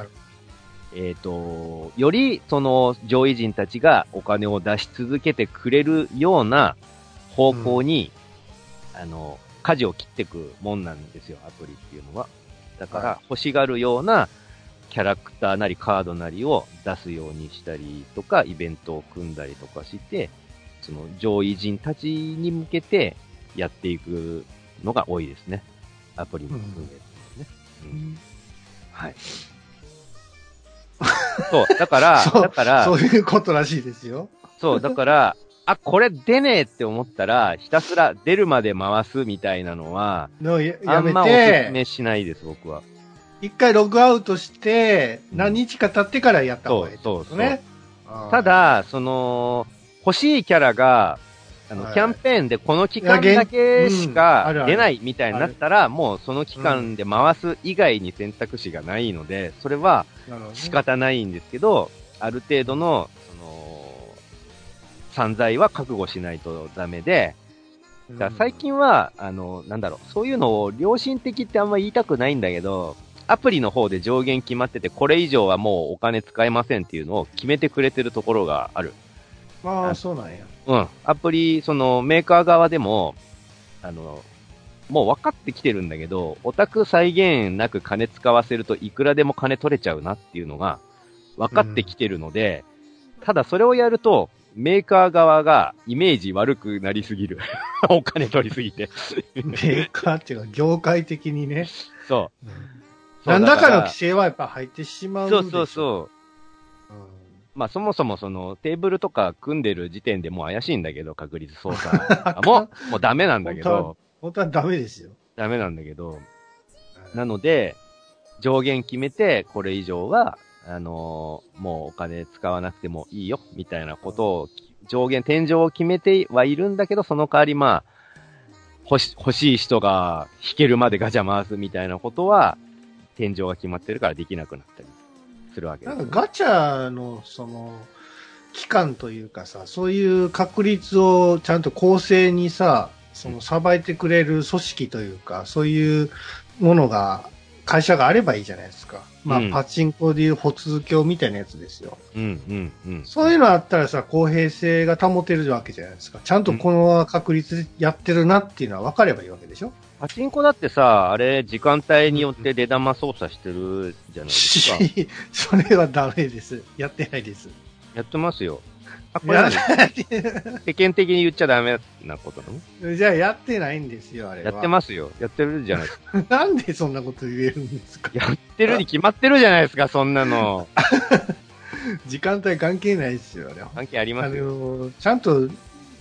えっ、と、よりその上位陣たちがお金を出し続けてくれるような方向に、あの、舵を切っていくもんなんですよ、アプリっていうのは。だから、は欲しがるようなキャラクターなりカードなりを出すようにしたりとか、イベントを組んだりとかして、その上位陣たちに向けてやっていくのが多いですね。アプリの運営っていうのはね。うんはい。そう、だから、[laughs] だから、そういうことらしいですよ。そう、だから、あ、これ出ねえって思ったら、ひたすら出るまで回すみたいなのは、のややめあんまおすすて、めしないです、僕は。一回ログアウトして、うん。何日か経ってからやった方がいいってそうそうた、だ、その、欲しいキャラが、あの、はい。キャンペーンでこの期間だけしうん。か出ないみたいになったら、もうその期間で回す以外に選択肢がないので、それは仕方ないんですけど、ある程度の、その、散財は覚悟しないとダメで、だ最近は、あの、なんだろう、そういうのを良心的ってあんま言いたくないんだけど、アプリの方で上限決まってて、これ以上はもうお金使えませんっていうのを決めてくれてるところがある。ああ、そうなんや。うん。アプリ、そのメーカー側でも、あの、もう分かってきてるんだけど、オタク再現なく金使わせるといくらでも金取れちゃうなっていうのが分かってきてるので、ただそれをやると、メーカー側がイメージ悪くなりすぎる。[laughs] お金取りすぎて。メーカーっていうか、業界的にね。そう。何らかの規規制はやっぱ入ってしまうんでしょそうそうそう。うんまあそもそもそのテーブルとか組んでる時点でもう怪しいんだけど、確率操作。[laughs] あもう、もうダメなんだけど、本当はダメですよ。ダメなんだけど、なので、上限決めて、これ以上は、あのーもうお金使わなくてもいいよ、みたいなことを、上限、天井を決めてはいるんだけど、その代わりまあ、欲し欲しい人が弾けるまでガチャ回すみたいなことは、天井が決まってるからできなくなったりするわけですよ。なんかガチャの、その、期間というかさ、そういう確率をちゃんと公正にさ、その、さばいてくれる組織というか、そういうものが、会社があればいいじゃないですか。まあ、うんパチンコでいう歩通鏡みたいなやつですよ。うん、うん、うん。そういうのあったらさ、公平性が保てるわけじゃないですか。ちゃんとこの確率でやってるなっていうのは分かればいいわけでしょパチンコだってさ、あれ、時間帯によって出玉操作してるじゃないですか。それはダメです。やってないです。やってますよ。あ、これ何世間的に言っちゃダメなことなの？じゃあやってないんですよ、あれは。やってますよ。やってるじゃないですか。[laughs] なんでそんなこと言えるんですか？やってるに決まってるじゃないですか、そんなの。[laughs] 時間帯関係ないですよ、あれは。関係ありあますよ。の、ちゃんと、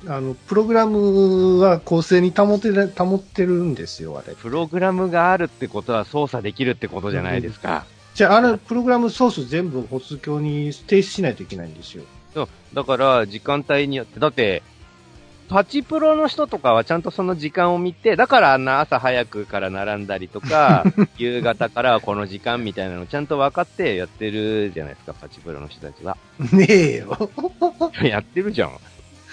あの、プログラムは公正に保てる、保ってるんですよ、あれ。プログラムがあるってことは操作できるってことじゃないですか。じゃあ、あの、プログラムソース全部歩通鏡に提出しないといけないんですよ。そう。だから、時間帯によって、だって、パチプロの人とかはちゃんとその時間を見て、だからあんな朝早くから並んだりとか、[laughs] 夕方からはこの時間みたいなのちゃんと分かってやってるじゃないですか、パチプロの人たちは。ねえよ。[laughs] やってるじゃん。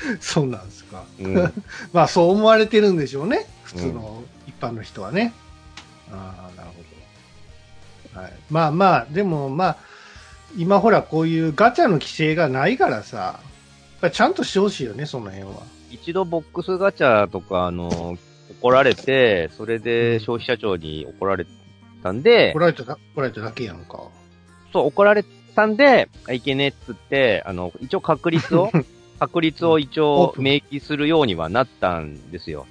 [laughs] そうなんですか。うん。[laughs] まあ、そう思われてるんでしょうね。普通の一般の人はね。ああ、なるほど。はい。まあまあ、でもまあ、今ほらこういうガチャの規制がないからさ、ちゃんとしてほしいよね、その辺は。一度ボックスガチャとか、あの、怒られて、それで消費者庁に怒られたんで怒、られただ、怒られただけやんか。そう、怒られたんで、あいけねえっつって、あの、一応確率を、[laughs] 確率を一応明記するようにはなったんですよ。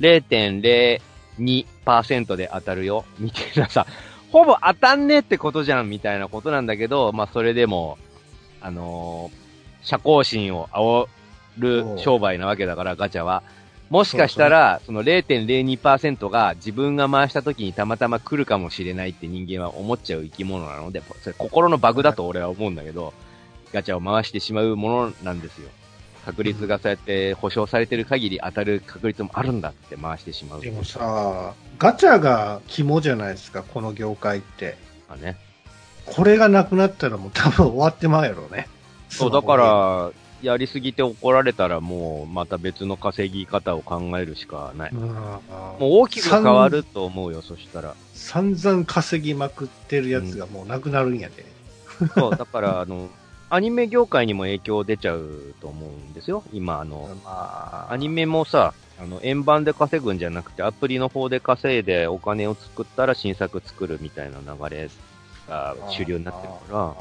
0.02%で当たるよ、みたいなさ、ほぼ当たんねえってことじゃん、みたいなことなんだけど、まあ、それでも、あのー社交心を煽る商売なわけだから、ガチャは。もしかしたら、その0.02%が自分が回した時にたまたま来るかもしれないって人間は思っちゃう生き物なので、それ心のバグだと俺は思うんだけど、ガチャを回してしまうものなんですよ。確率がそうやって保証されてる限り当たる確率もあるんだって回してしまう。でもさ、ガチャが肝じゃないですか、この業界って。まあね。これがなくなったらもう多分終わってまうやろうね。そう、だから、やりすぎて怒られたらもう、また別の稼ぎ方を考えるしかない。うん、もう大きく変わると思うよ、そしたら。散々稼ぎまくってるやつがもうなくなるんやで。そう、だから、あの、アニメ業界にも影響出ちゃうと思うんですよ。今、あの、まあ、アニメもさ、あの、円盤で稼ぐんじゃなくて、アプリの方で稼いでお金を作ったら新作作るみたいな流れが主流になってるから、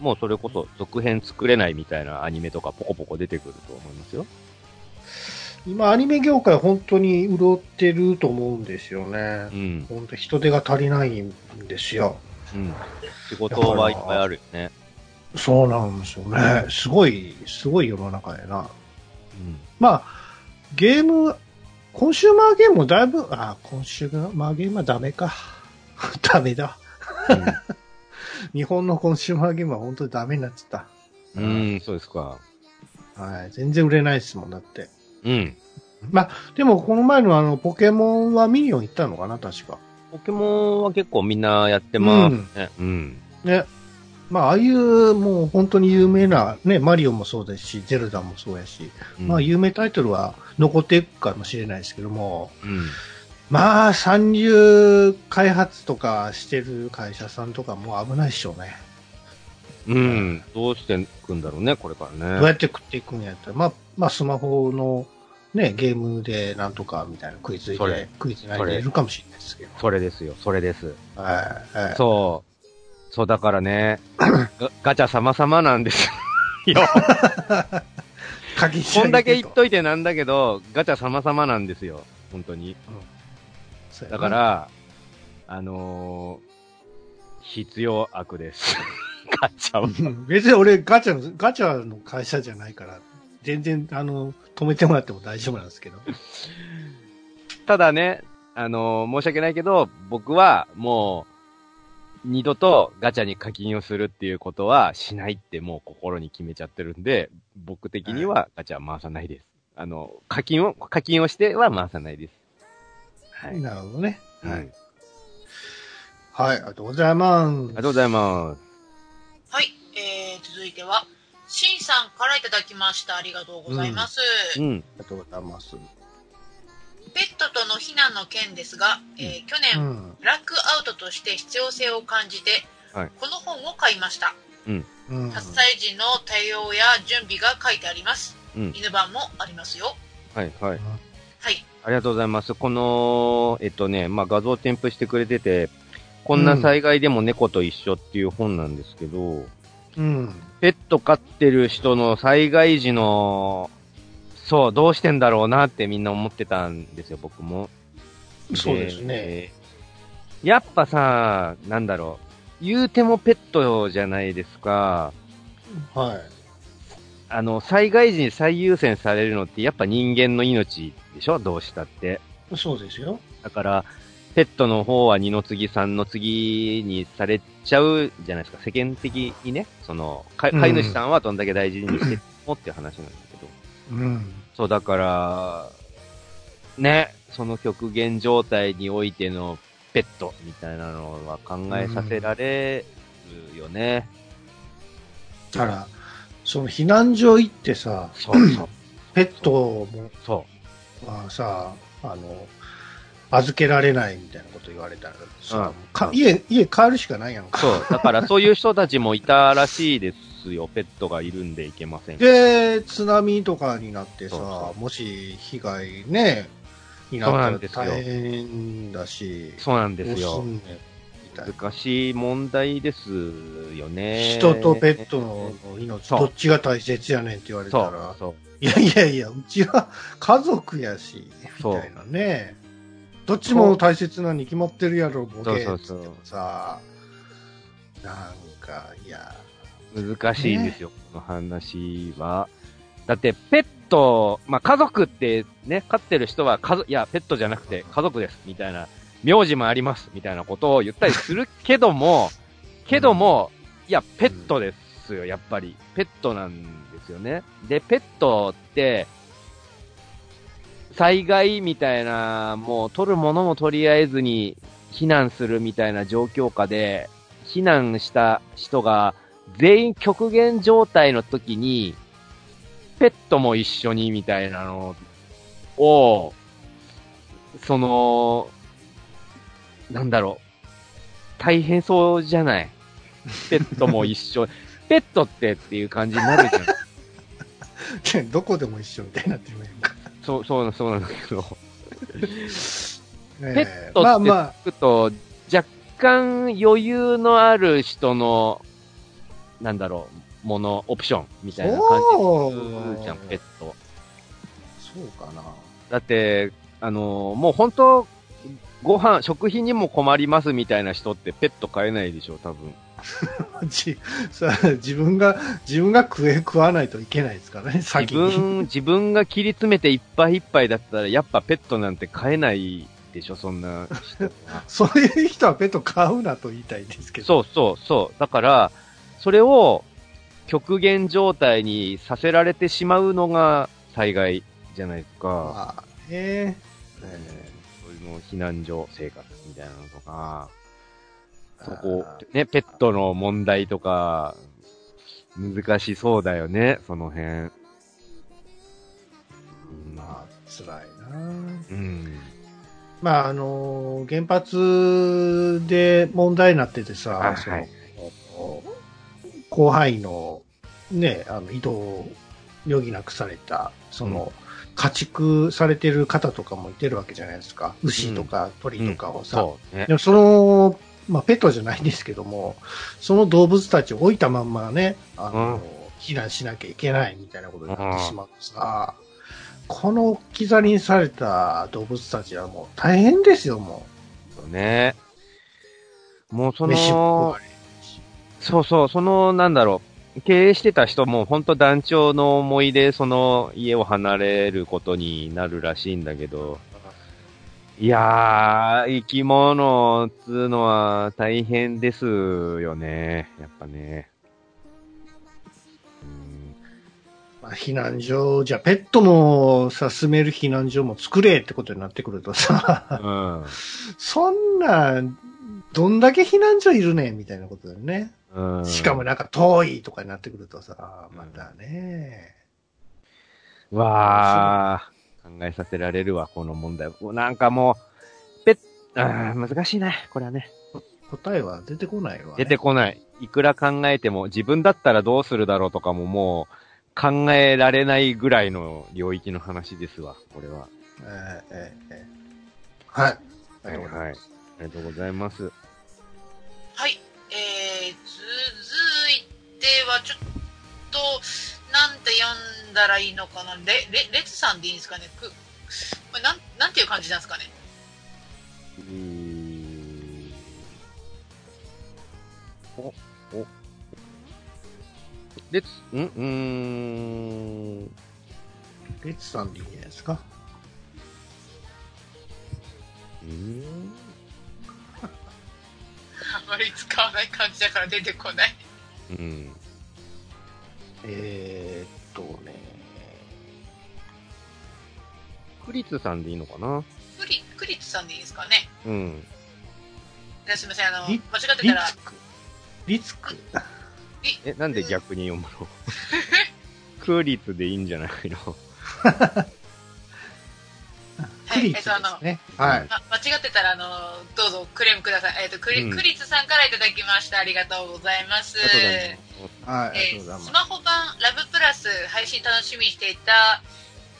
もうそれこそ続編作れないみたいなアニメとかポコポコ出てくると思いますよ。今、アニメ業界本当に潤ってると思うんですよねう。ん。本当人手が足りないんですよ。うん。仕事はいっぱいあるよね。そうなんですよね。すごい、すごい世の中やな。まあ、ゲーム、コンシューマーゲームもだいぶ、あ、コンシューマーゲームはダメか。[laughs] ダメだ。[laughs] 日本のコンシューマーゲームは本当にダメになっちゃっうん。うん、そうですか。た。はい。全然売れないですもん、だって。うん。まあ、でもこの前のあの、ポケモンはミニオン行ったのかな、確か。ポケモンは結構みんなやってますね。うん。ね。まあ、ああいう、もう本当に有名な、ね、マリオもそうですし、ゼルダもそうやし、うんまあ、有名タイトルは残っていくかもしれないですけども、うん。まあ、参入開発とかしてる会社さんとかもう危ないっしょうね。うん。どうしていくんだろうね、これからね。どうやって食っていくんやったら、まあ、まあ、スマホのね、ゲームでなんとかみたいなクイズそれで、クイズなりでいるかもしれないですけど。それですよ、それです。はい。はい。そう。そう、だからね、[coughs] ガガチャ様々なんですよ。鍵こんだけ言っといてなんだけど、ガチャ様々なんですよ。本当に。そうやなだか、ら、あのー必要悪です。[laughs] ガチャ別に俺ガチャの、ガチャの会社じゃないから、全然、あの、止めてもらっても大丈夫なんですけど。[laughs] ただね、あのー申し訳ないけど、僕はもう、二度とガチャに課金をするっていうことはしないってもう心に決めちゃってるんで、僕的にはガチャは回さないです。あの、課金を、課金をしては回さないです。はい。なるほどね。はい。ありはい、ありがとうございます。がとうございます。はい、えー、続いては、しんさんからいただきました。ありがとうございます。うん。ありがとうございます。ペットとの避難の件ですが、えー去う年、ん。ブラックアウトとして必要性を感じて、はいこの本を買いました。うん。8歳児の対応や準備が書いてあります。うん。犬版もありますよ。はい、はい。はい。ありがとうございます。この、えっとね、まあ、画像添付してくれてて、こんな災害でも猫と一緒っていう本なんですけど、うん。ペット飼ってる人の災害時の、そう、どうしてんだろうなってみんな思ってたんですよ、僕も。そうですね。で。やっぱさ、なんだろう、言うてもペットじゃないですか。はあの、災害時に最優先されるのってやっぱ人間の命でしょどうしたって。い。そうですよ。だから、ペットの方は二の次、三の次にされちゃうじゃないですか。世間的にね。その、飼い主さんはどんだけ大事にしてもっていう話なんです。うん。そう、だから、ね、その極限状態においてのペットみたいなのは考えさせられるよね。だから、その避難所行ってさ、そうそう。[clears throat] ペットもそまあさ、あの、預けられないみたいなこと言われたらさ、うんか家、家帰るしかないやんう。か。そう。だからそういう人たちもいたらしいですよ。ペットがいるんでいけません。で、津波とかになってさ、そうそもし被害ね、になそうなったらんですよ大変だし、そうなんですよ。難しい問題ですよね。人とペットの命、どっちが大切やねんって言われたそらう、、そう。いやいやいや、うちは家族やし、みたいなね。どっちも大切なに決まってるやろ、ボケってもさ、なんか、いや、難しいんですよ、この話は。だって、ペット、まあ、家族ってね、飼ってる人は家族、いや、ペットじゃなくて家族です、みたいな、名字もあります、みたいなことを言ったりするけども、けども、いや、ペットですよ、やっぱり。ペットなんですよね。で、ペットって、災害みたいな、もう取るものもとりあえずに避難するみたいな状況下で、避難した人が全員極限状態の時に、ペットも一緒にみたいなのを、その、なんだろう、大変そうじゃない？ペットも一緒。[laughs] ペットってっていう感じになるじゃん。どこでも一緒みたいになってるやんか。そう、そう、そうなんだけど。ペペットって聞くと、若干余裕のある人の、なんだろう、もの、オプションみたいな感じじゃん、ペット。そうかな。だって、あのもう本当、ご飯、食費にも困りますみたいな人ってペット飼えないでしょ、多分。[laughs] じさ自分が、自分が食え食わないといけないですからね、自先に。分、[laughs] 自分が切り詰めていっぱいいっぱいだったら、やっぱペットなんて飼えないでしょ、そんな。[laughs] そういう人はペット飼うなと言いたいですけど。そうそうそう。だから、それを極限状態にさせられてしまうのが災害じゃないですか。まあね。そういうの避難所生活みたいなのとか、そこ、ね、ペットの問題とか、難しそうだよね、その辺。うんまあ、辛いな。うん。まあ、あの、原発で問題になっててあさ、はい広範囲の、ね、あの移動を余儀なくされた、その、家畜されてる方とかもいてるわけじゃないですか。牛とか鳥とかをさ。そうねで。もその、まあ、ペットじゃないんですけども、その動物たちを置いたまんまね、あの、避難しなきゃいけないみたいなことになってしまうとさ、この置き去りにされた動物たちはもう大変ですよ、もね。もうそう。飯もの、そうそう、その、なんだろう、経営してた人も本当団長の思いでその家を離れることになるらしいんだけど、いやー、生き物つうのは大変ですよね。やっぱね。うんまあ、避難所、じゃあペットもさ、住める避難所も作れってことになってくるとさ、うん。[laughs] そんな、どんだけ避難所いるねんみたいなことだよね。うん。しかもなんか遠いとかになってくるとさ、またね。わあ、考えさせられるわ、この問題。なんかもう、ペッ、あー難しいね、これはね。答えは出てこないわ、ね。出てこない。いくら考えても、自分だったらどうするだろうとかももう、考えられないぐらいの領域の話ですわ、これは。えーえーえーはい。ありがとうございはい。ますありがとうございます。はい。は、ちょっと、なんて読んだらいいのかな？レ、レ、レツさんでいいんですかね？く、これなん、なんていう感じなんですかね？うーん。お、お。でつ、ん？うーん。レッツさんでいいんじゃないですか？うーん [laughs] あまり使わない感じだから出てこない。うん。えー、っとね。クリツさんでいいのかな？クリ、クリツさんでいいですかね？うん。ですみません、あの、間違リってたらリツ、ク？リツク？え、なんで逆に読むの？[laughs] クリツでいいんじゃないの？はい、えっと、あの、ね。はい。ま間違ってたら、あの、どうぞクレームください。えっと、クリ、うんクリツさんからいただきました。ありがとうございます。はい。ありえがとうございますース。マホ版ラブプラス配信楽しみにしていた、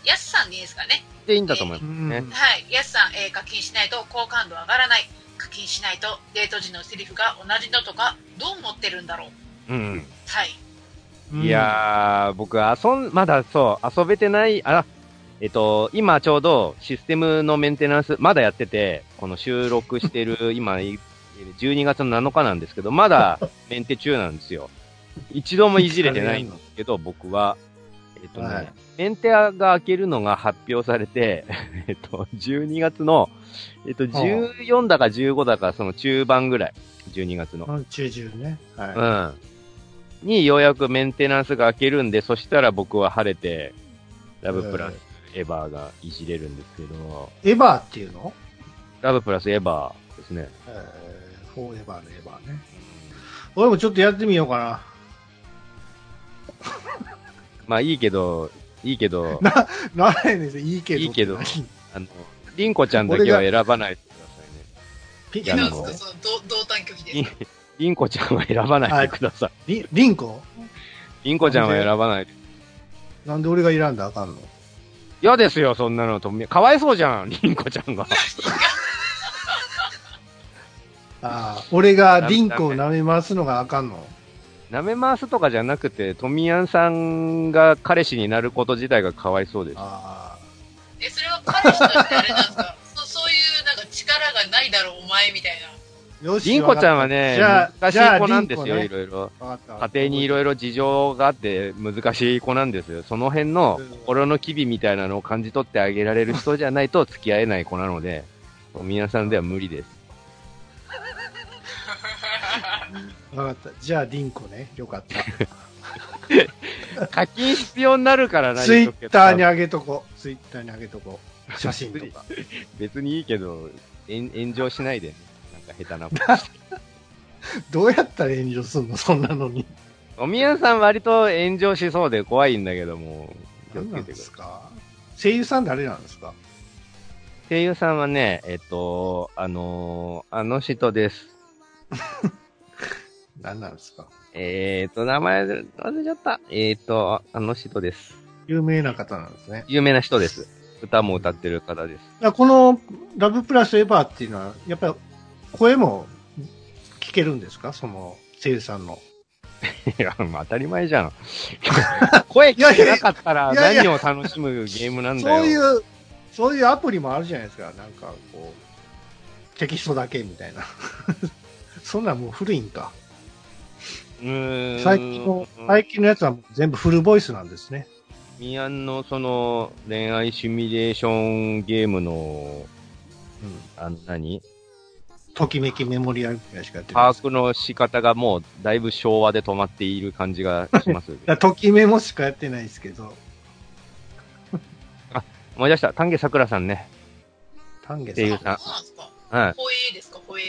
ヤスさんでいいですかね。でいいんだと思いますうんね。はい、ヤスさん、えー課金しないと好感度上がらない。課金しないとデート時のセリフが同じのとか、どう思ってるんだろう。うん。はい。うんいやー、僕、遊ん、まだそう、遊べてない、あ、えっと、今ちょうどシステムのメンテナンス、まだやってて、この収録してる、[laughs] 今、い12月の7日なんですけど、まだメンテ中なんですよ。一度もいじれてないんですけど、僕は。えっとね、はいメンテが開けるのが発表されて、[laughs] えっと、12月の、えっと、14だか15だか、その中盤ぐらい、12月の。うん中旬ね。はうん。にようやくメンテナンスが開けるんで、そしたら僕は晴れて、ラブプラスエヴァーがいじれるんですけど、い。エヴァーっていうの？ラブプラスエヴァーですね。えー、フォーエバーのエヴァーね。俺もちょっとやってみようかな。[laughs] まあいいけど、いいけど、ならへんですよ。いいけど。いいけど何あの、リンコちゃんだけは選ばないでくださピいやあのなんですか、その、同同担拒否で。リンコちゃんは選ばないでください。リリンコ？リンコちゃんは選ばないで。なんで俺が選んだらあかんの？嫌ですよ、そんなのと。かわいそうじゃん、リンコちゃんが。[laughs] ああ、俺がリンコを舐め回すのがあかんの？舐め回すとかじゃなくて、トミヤンさんが彼氏になること自体がかわいそうです。あえ、それは彼氏としてあれなんですか？[laughs] そそういうなんか力が前みたいな。よし。りんこちゃんはね難しい子なんですよ、いろいろ。家庭にいろいろ事情があって難しい子なんですよ。その辺のうん心の機微みたいなのを感じ取ってあげられる人じゃないと付き合えない子なので、皆さんでは無理です。[laughs] わかった。じゃあ、りんこね。よかった。[laughs] 課金必要になるからな、ツイッターに上げとこう。ツイッターに上げとこう。写真とか。別にいいけど、炎炎上しないでね。か下手なことして。どうやったら炎上すんの？そんなのに。おみやさん割と炎上しそうで怖いんだけども、何なんですか？声優さん誰なんですか？声優さんはね、えっと、あのーあの人です。[laughs] 何なんですか？えー、っと、名前忘れちゃった。えー、っと、あの人です。有名な方なんですね。有名な人です。歌も歌ってる方です。このラブプラスエヴァーっていうのは、やっぱり声も聞けるんですか？その声優さんの。[laughs] いや、まあ当たり前じゃん。[laughs] 声聞けなかったらいやいや何を楽しむゲームなんだよ。そういう、そういうアプリもあるじゃないですか。なんかこう、テキストだけみたいな。[laughs] そんなんもう古いんか。うーん最近の、最近のやつはもう全部フルボイスなんですね。ミアンのその恋愛シミュレーションゲームの、うん。あの何？ときめきメモリアルぐらいしかやってない。把握の仕方がもうだいぶ昭和で止まっている感じがします。[laughs] ときメモしかやってないですけど、[laughs] 思い出した。丹下桜さんね。丹下声優さん。そうなんですかはい。ホエーですか、ホエー。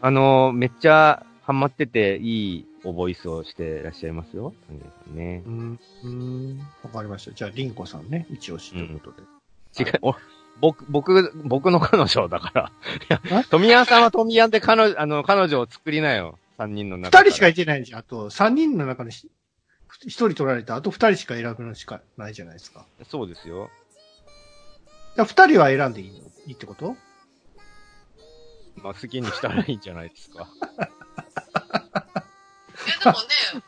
あのーめっちゃハマってていいおボイスをしてらっしゃいますよ。丹下さんねう。ん、うん、わかりました。じゃあ、リンコさんね、一押しということで。違う、お僕、僕、僕の彼女だから。いあや、富谷さんは富谷で彼女、あの、彼女を作りなよ。三人の中。二人しかいてないんじゃん。あと、三人の中にし一人取られて、あと二人しか選ぶのしかないじゃないですか。そうですよ。じゃあ二人は選んでいいの？いいってこと？まあ、好きにしたらいいんじゃないですか。[laughs] え、でもね、あの、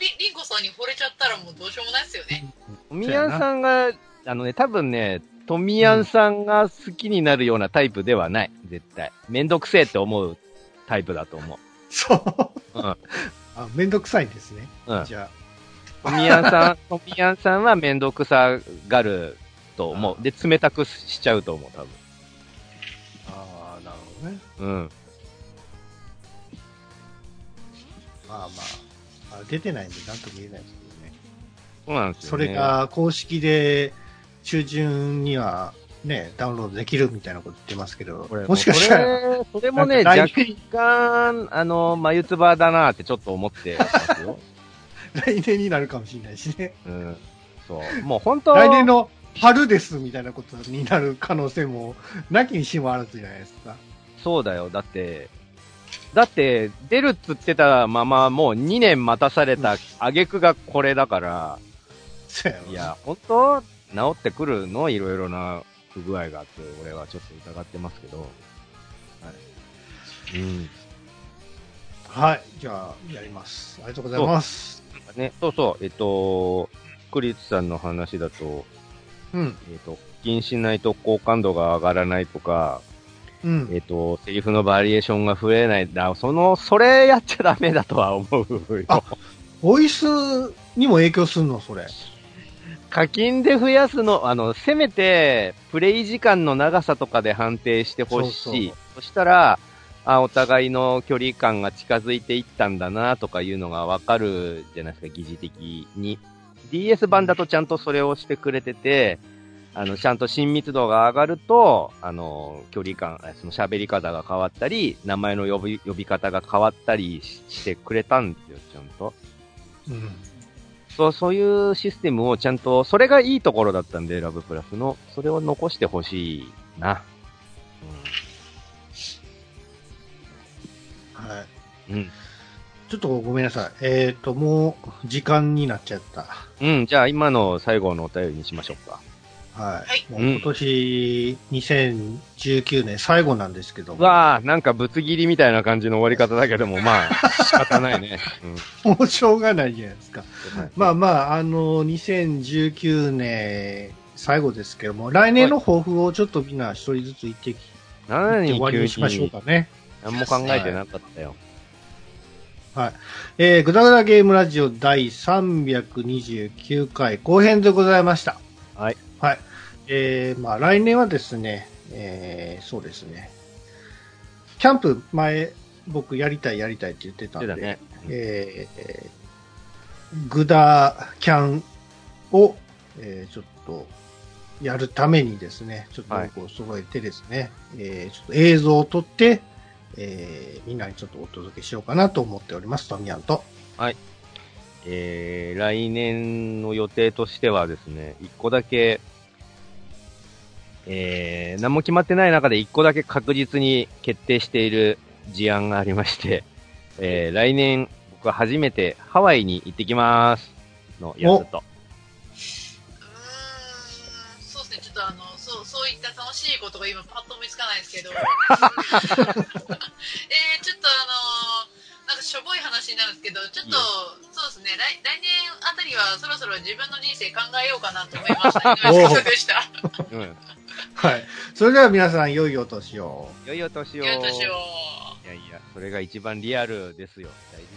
り、りんこさんに惚れちゃったらもうどうしようもないですよね。富谷さんが、あのね、多分ね、富谷さんが好きになるようなタイプではない。絶対。めんどくせえって思うタイプだと思う。そう。うん。あ、めんどくさいんですね。うん。じゃ富谷さん、富谷さんはめんどくさがると思う。[laughs] で、冷たくしちゃうと思う、多分。あ、ああ、なるほどね。うん。まあまあ、あ出てないんで何とも言えないですけどね。そうなんですよ、ね。それ、が公式で中旬にはね、ダウンロードできるみたいなこと言ってますけどこれ、もしかしたら、それもね、若干、あの、眉唾だなってちょっと思ってますよ。[laughs] 来年になるかもしれないしね。うん。そう。もう本当来年の春ですみたいなことになる可能性も、なきにしもあらずじゃないですか。そうだよ。だって、だって、出るっつってたままもう2年待たされた挙句がこれだから、いや、本当治ってくるのいろいろな不具合があって、俺はちょっと疑ってますけど。はい。うん。はい。じゃあ、やります。ありがとうございます。ね、そうそう、えっと、クリスさんの話だと、うん。えっと、課金しないと好感度が上がらないとか、うん。えっと、セリフのバリエーションが増えない。だその、それやっちゃダメだとは思うよ。あボイスにも影響するの、それ。[laughs] 課金で増やすの、あの、せめて、プレイ時間の長さとかで判定してほしい。そそうそうしたら、あ、お互いの距離感が近づいていったんだなとかいうのがわかるじゃないですか、疑似的に。DS 版だとちゃんとそれをしてくれてて、あの、ちゃんと親密度が上がると、あの、距離感、えその喋り方が変わったり、名前の呼び、呼び方が変わったりししてくれたんですよ、ちゃんと。うん。そう、そういうシステムをちゃんと、それがいいところだったんで、ラブプラスの。それを残してほしいな。はい。うん。ちょっとごめんなさい。えっ、と、もう、時間になっちゃった。うん、じゃあ今の最後のお便りにしましょうか。はい。はいもう今年、2019年最後なんですけども、わあ、なんかぶつ切りみたいな感じの終わり方だけども、まあ、[laughs] 仕方ないね。もうしょうがないじゃないですか。うん。まあまあ、あの、2019年最後ですけども、来年の抱負をちょっとみんな一人ずつ言ってき何終わりにしましょうかね。何も考えてなかったよ。はい。えー、ぐだぐだゲームラジオ第329回後編でございました。はい。はい。えー、まあ来年はですね、えー、そうですね。キャンプ前、僕やりたいやりたいって言ってたんで、ね。えーえー、グダキャンを、えー、ちょっと、やるためにですね、ちょっとはいこう揃えてですね、えー、ちょっと映像を撮って、えー、みんなにちょっとお届けしようかなと思っております、トミヤンと。えー、来年の予定としてはですね、一個だけ、えー、何も決まってない中で一個だけ確実に決定している事案がありまして、えー、来年僕は初めてハワイに行ってきますのやつと、うーん、そうですね、ちょっとあの、そう、そういった楽しいことが今パッと思いつかないですけど、[laughs] [laughs] えー、ちょっとあのなんかしょぼい話になるんですけど、ちょっと、そうですね、来来年あたりはそろそろ自分の人生考えようかなと思いました。でした。うん。はい。それでは皆さん、良いお年を。良いお年を。よい年を。いやいや、それが一番リアルですよ。大事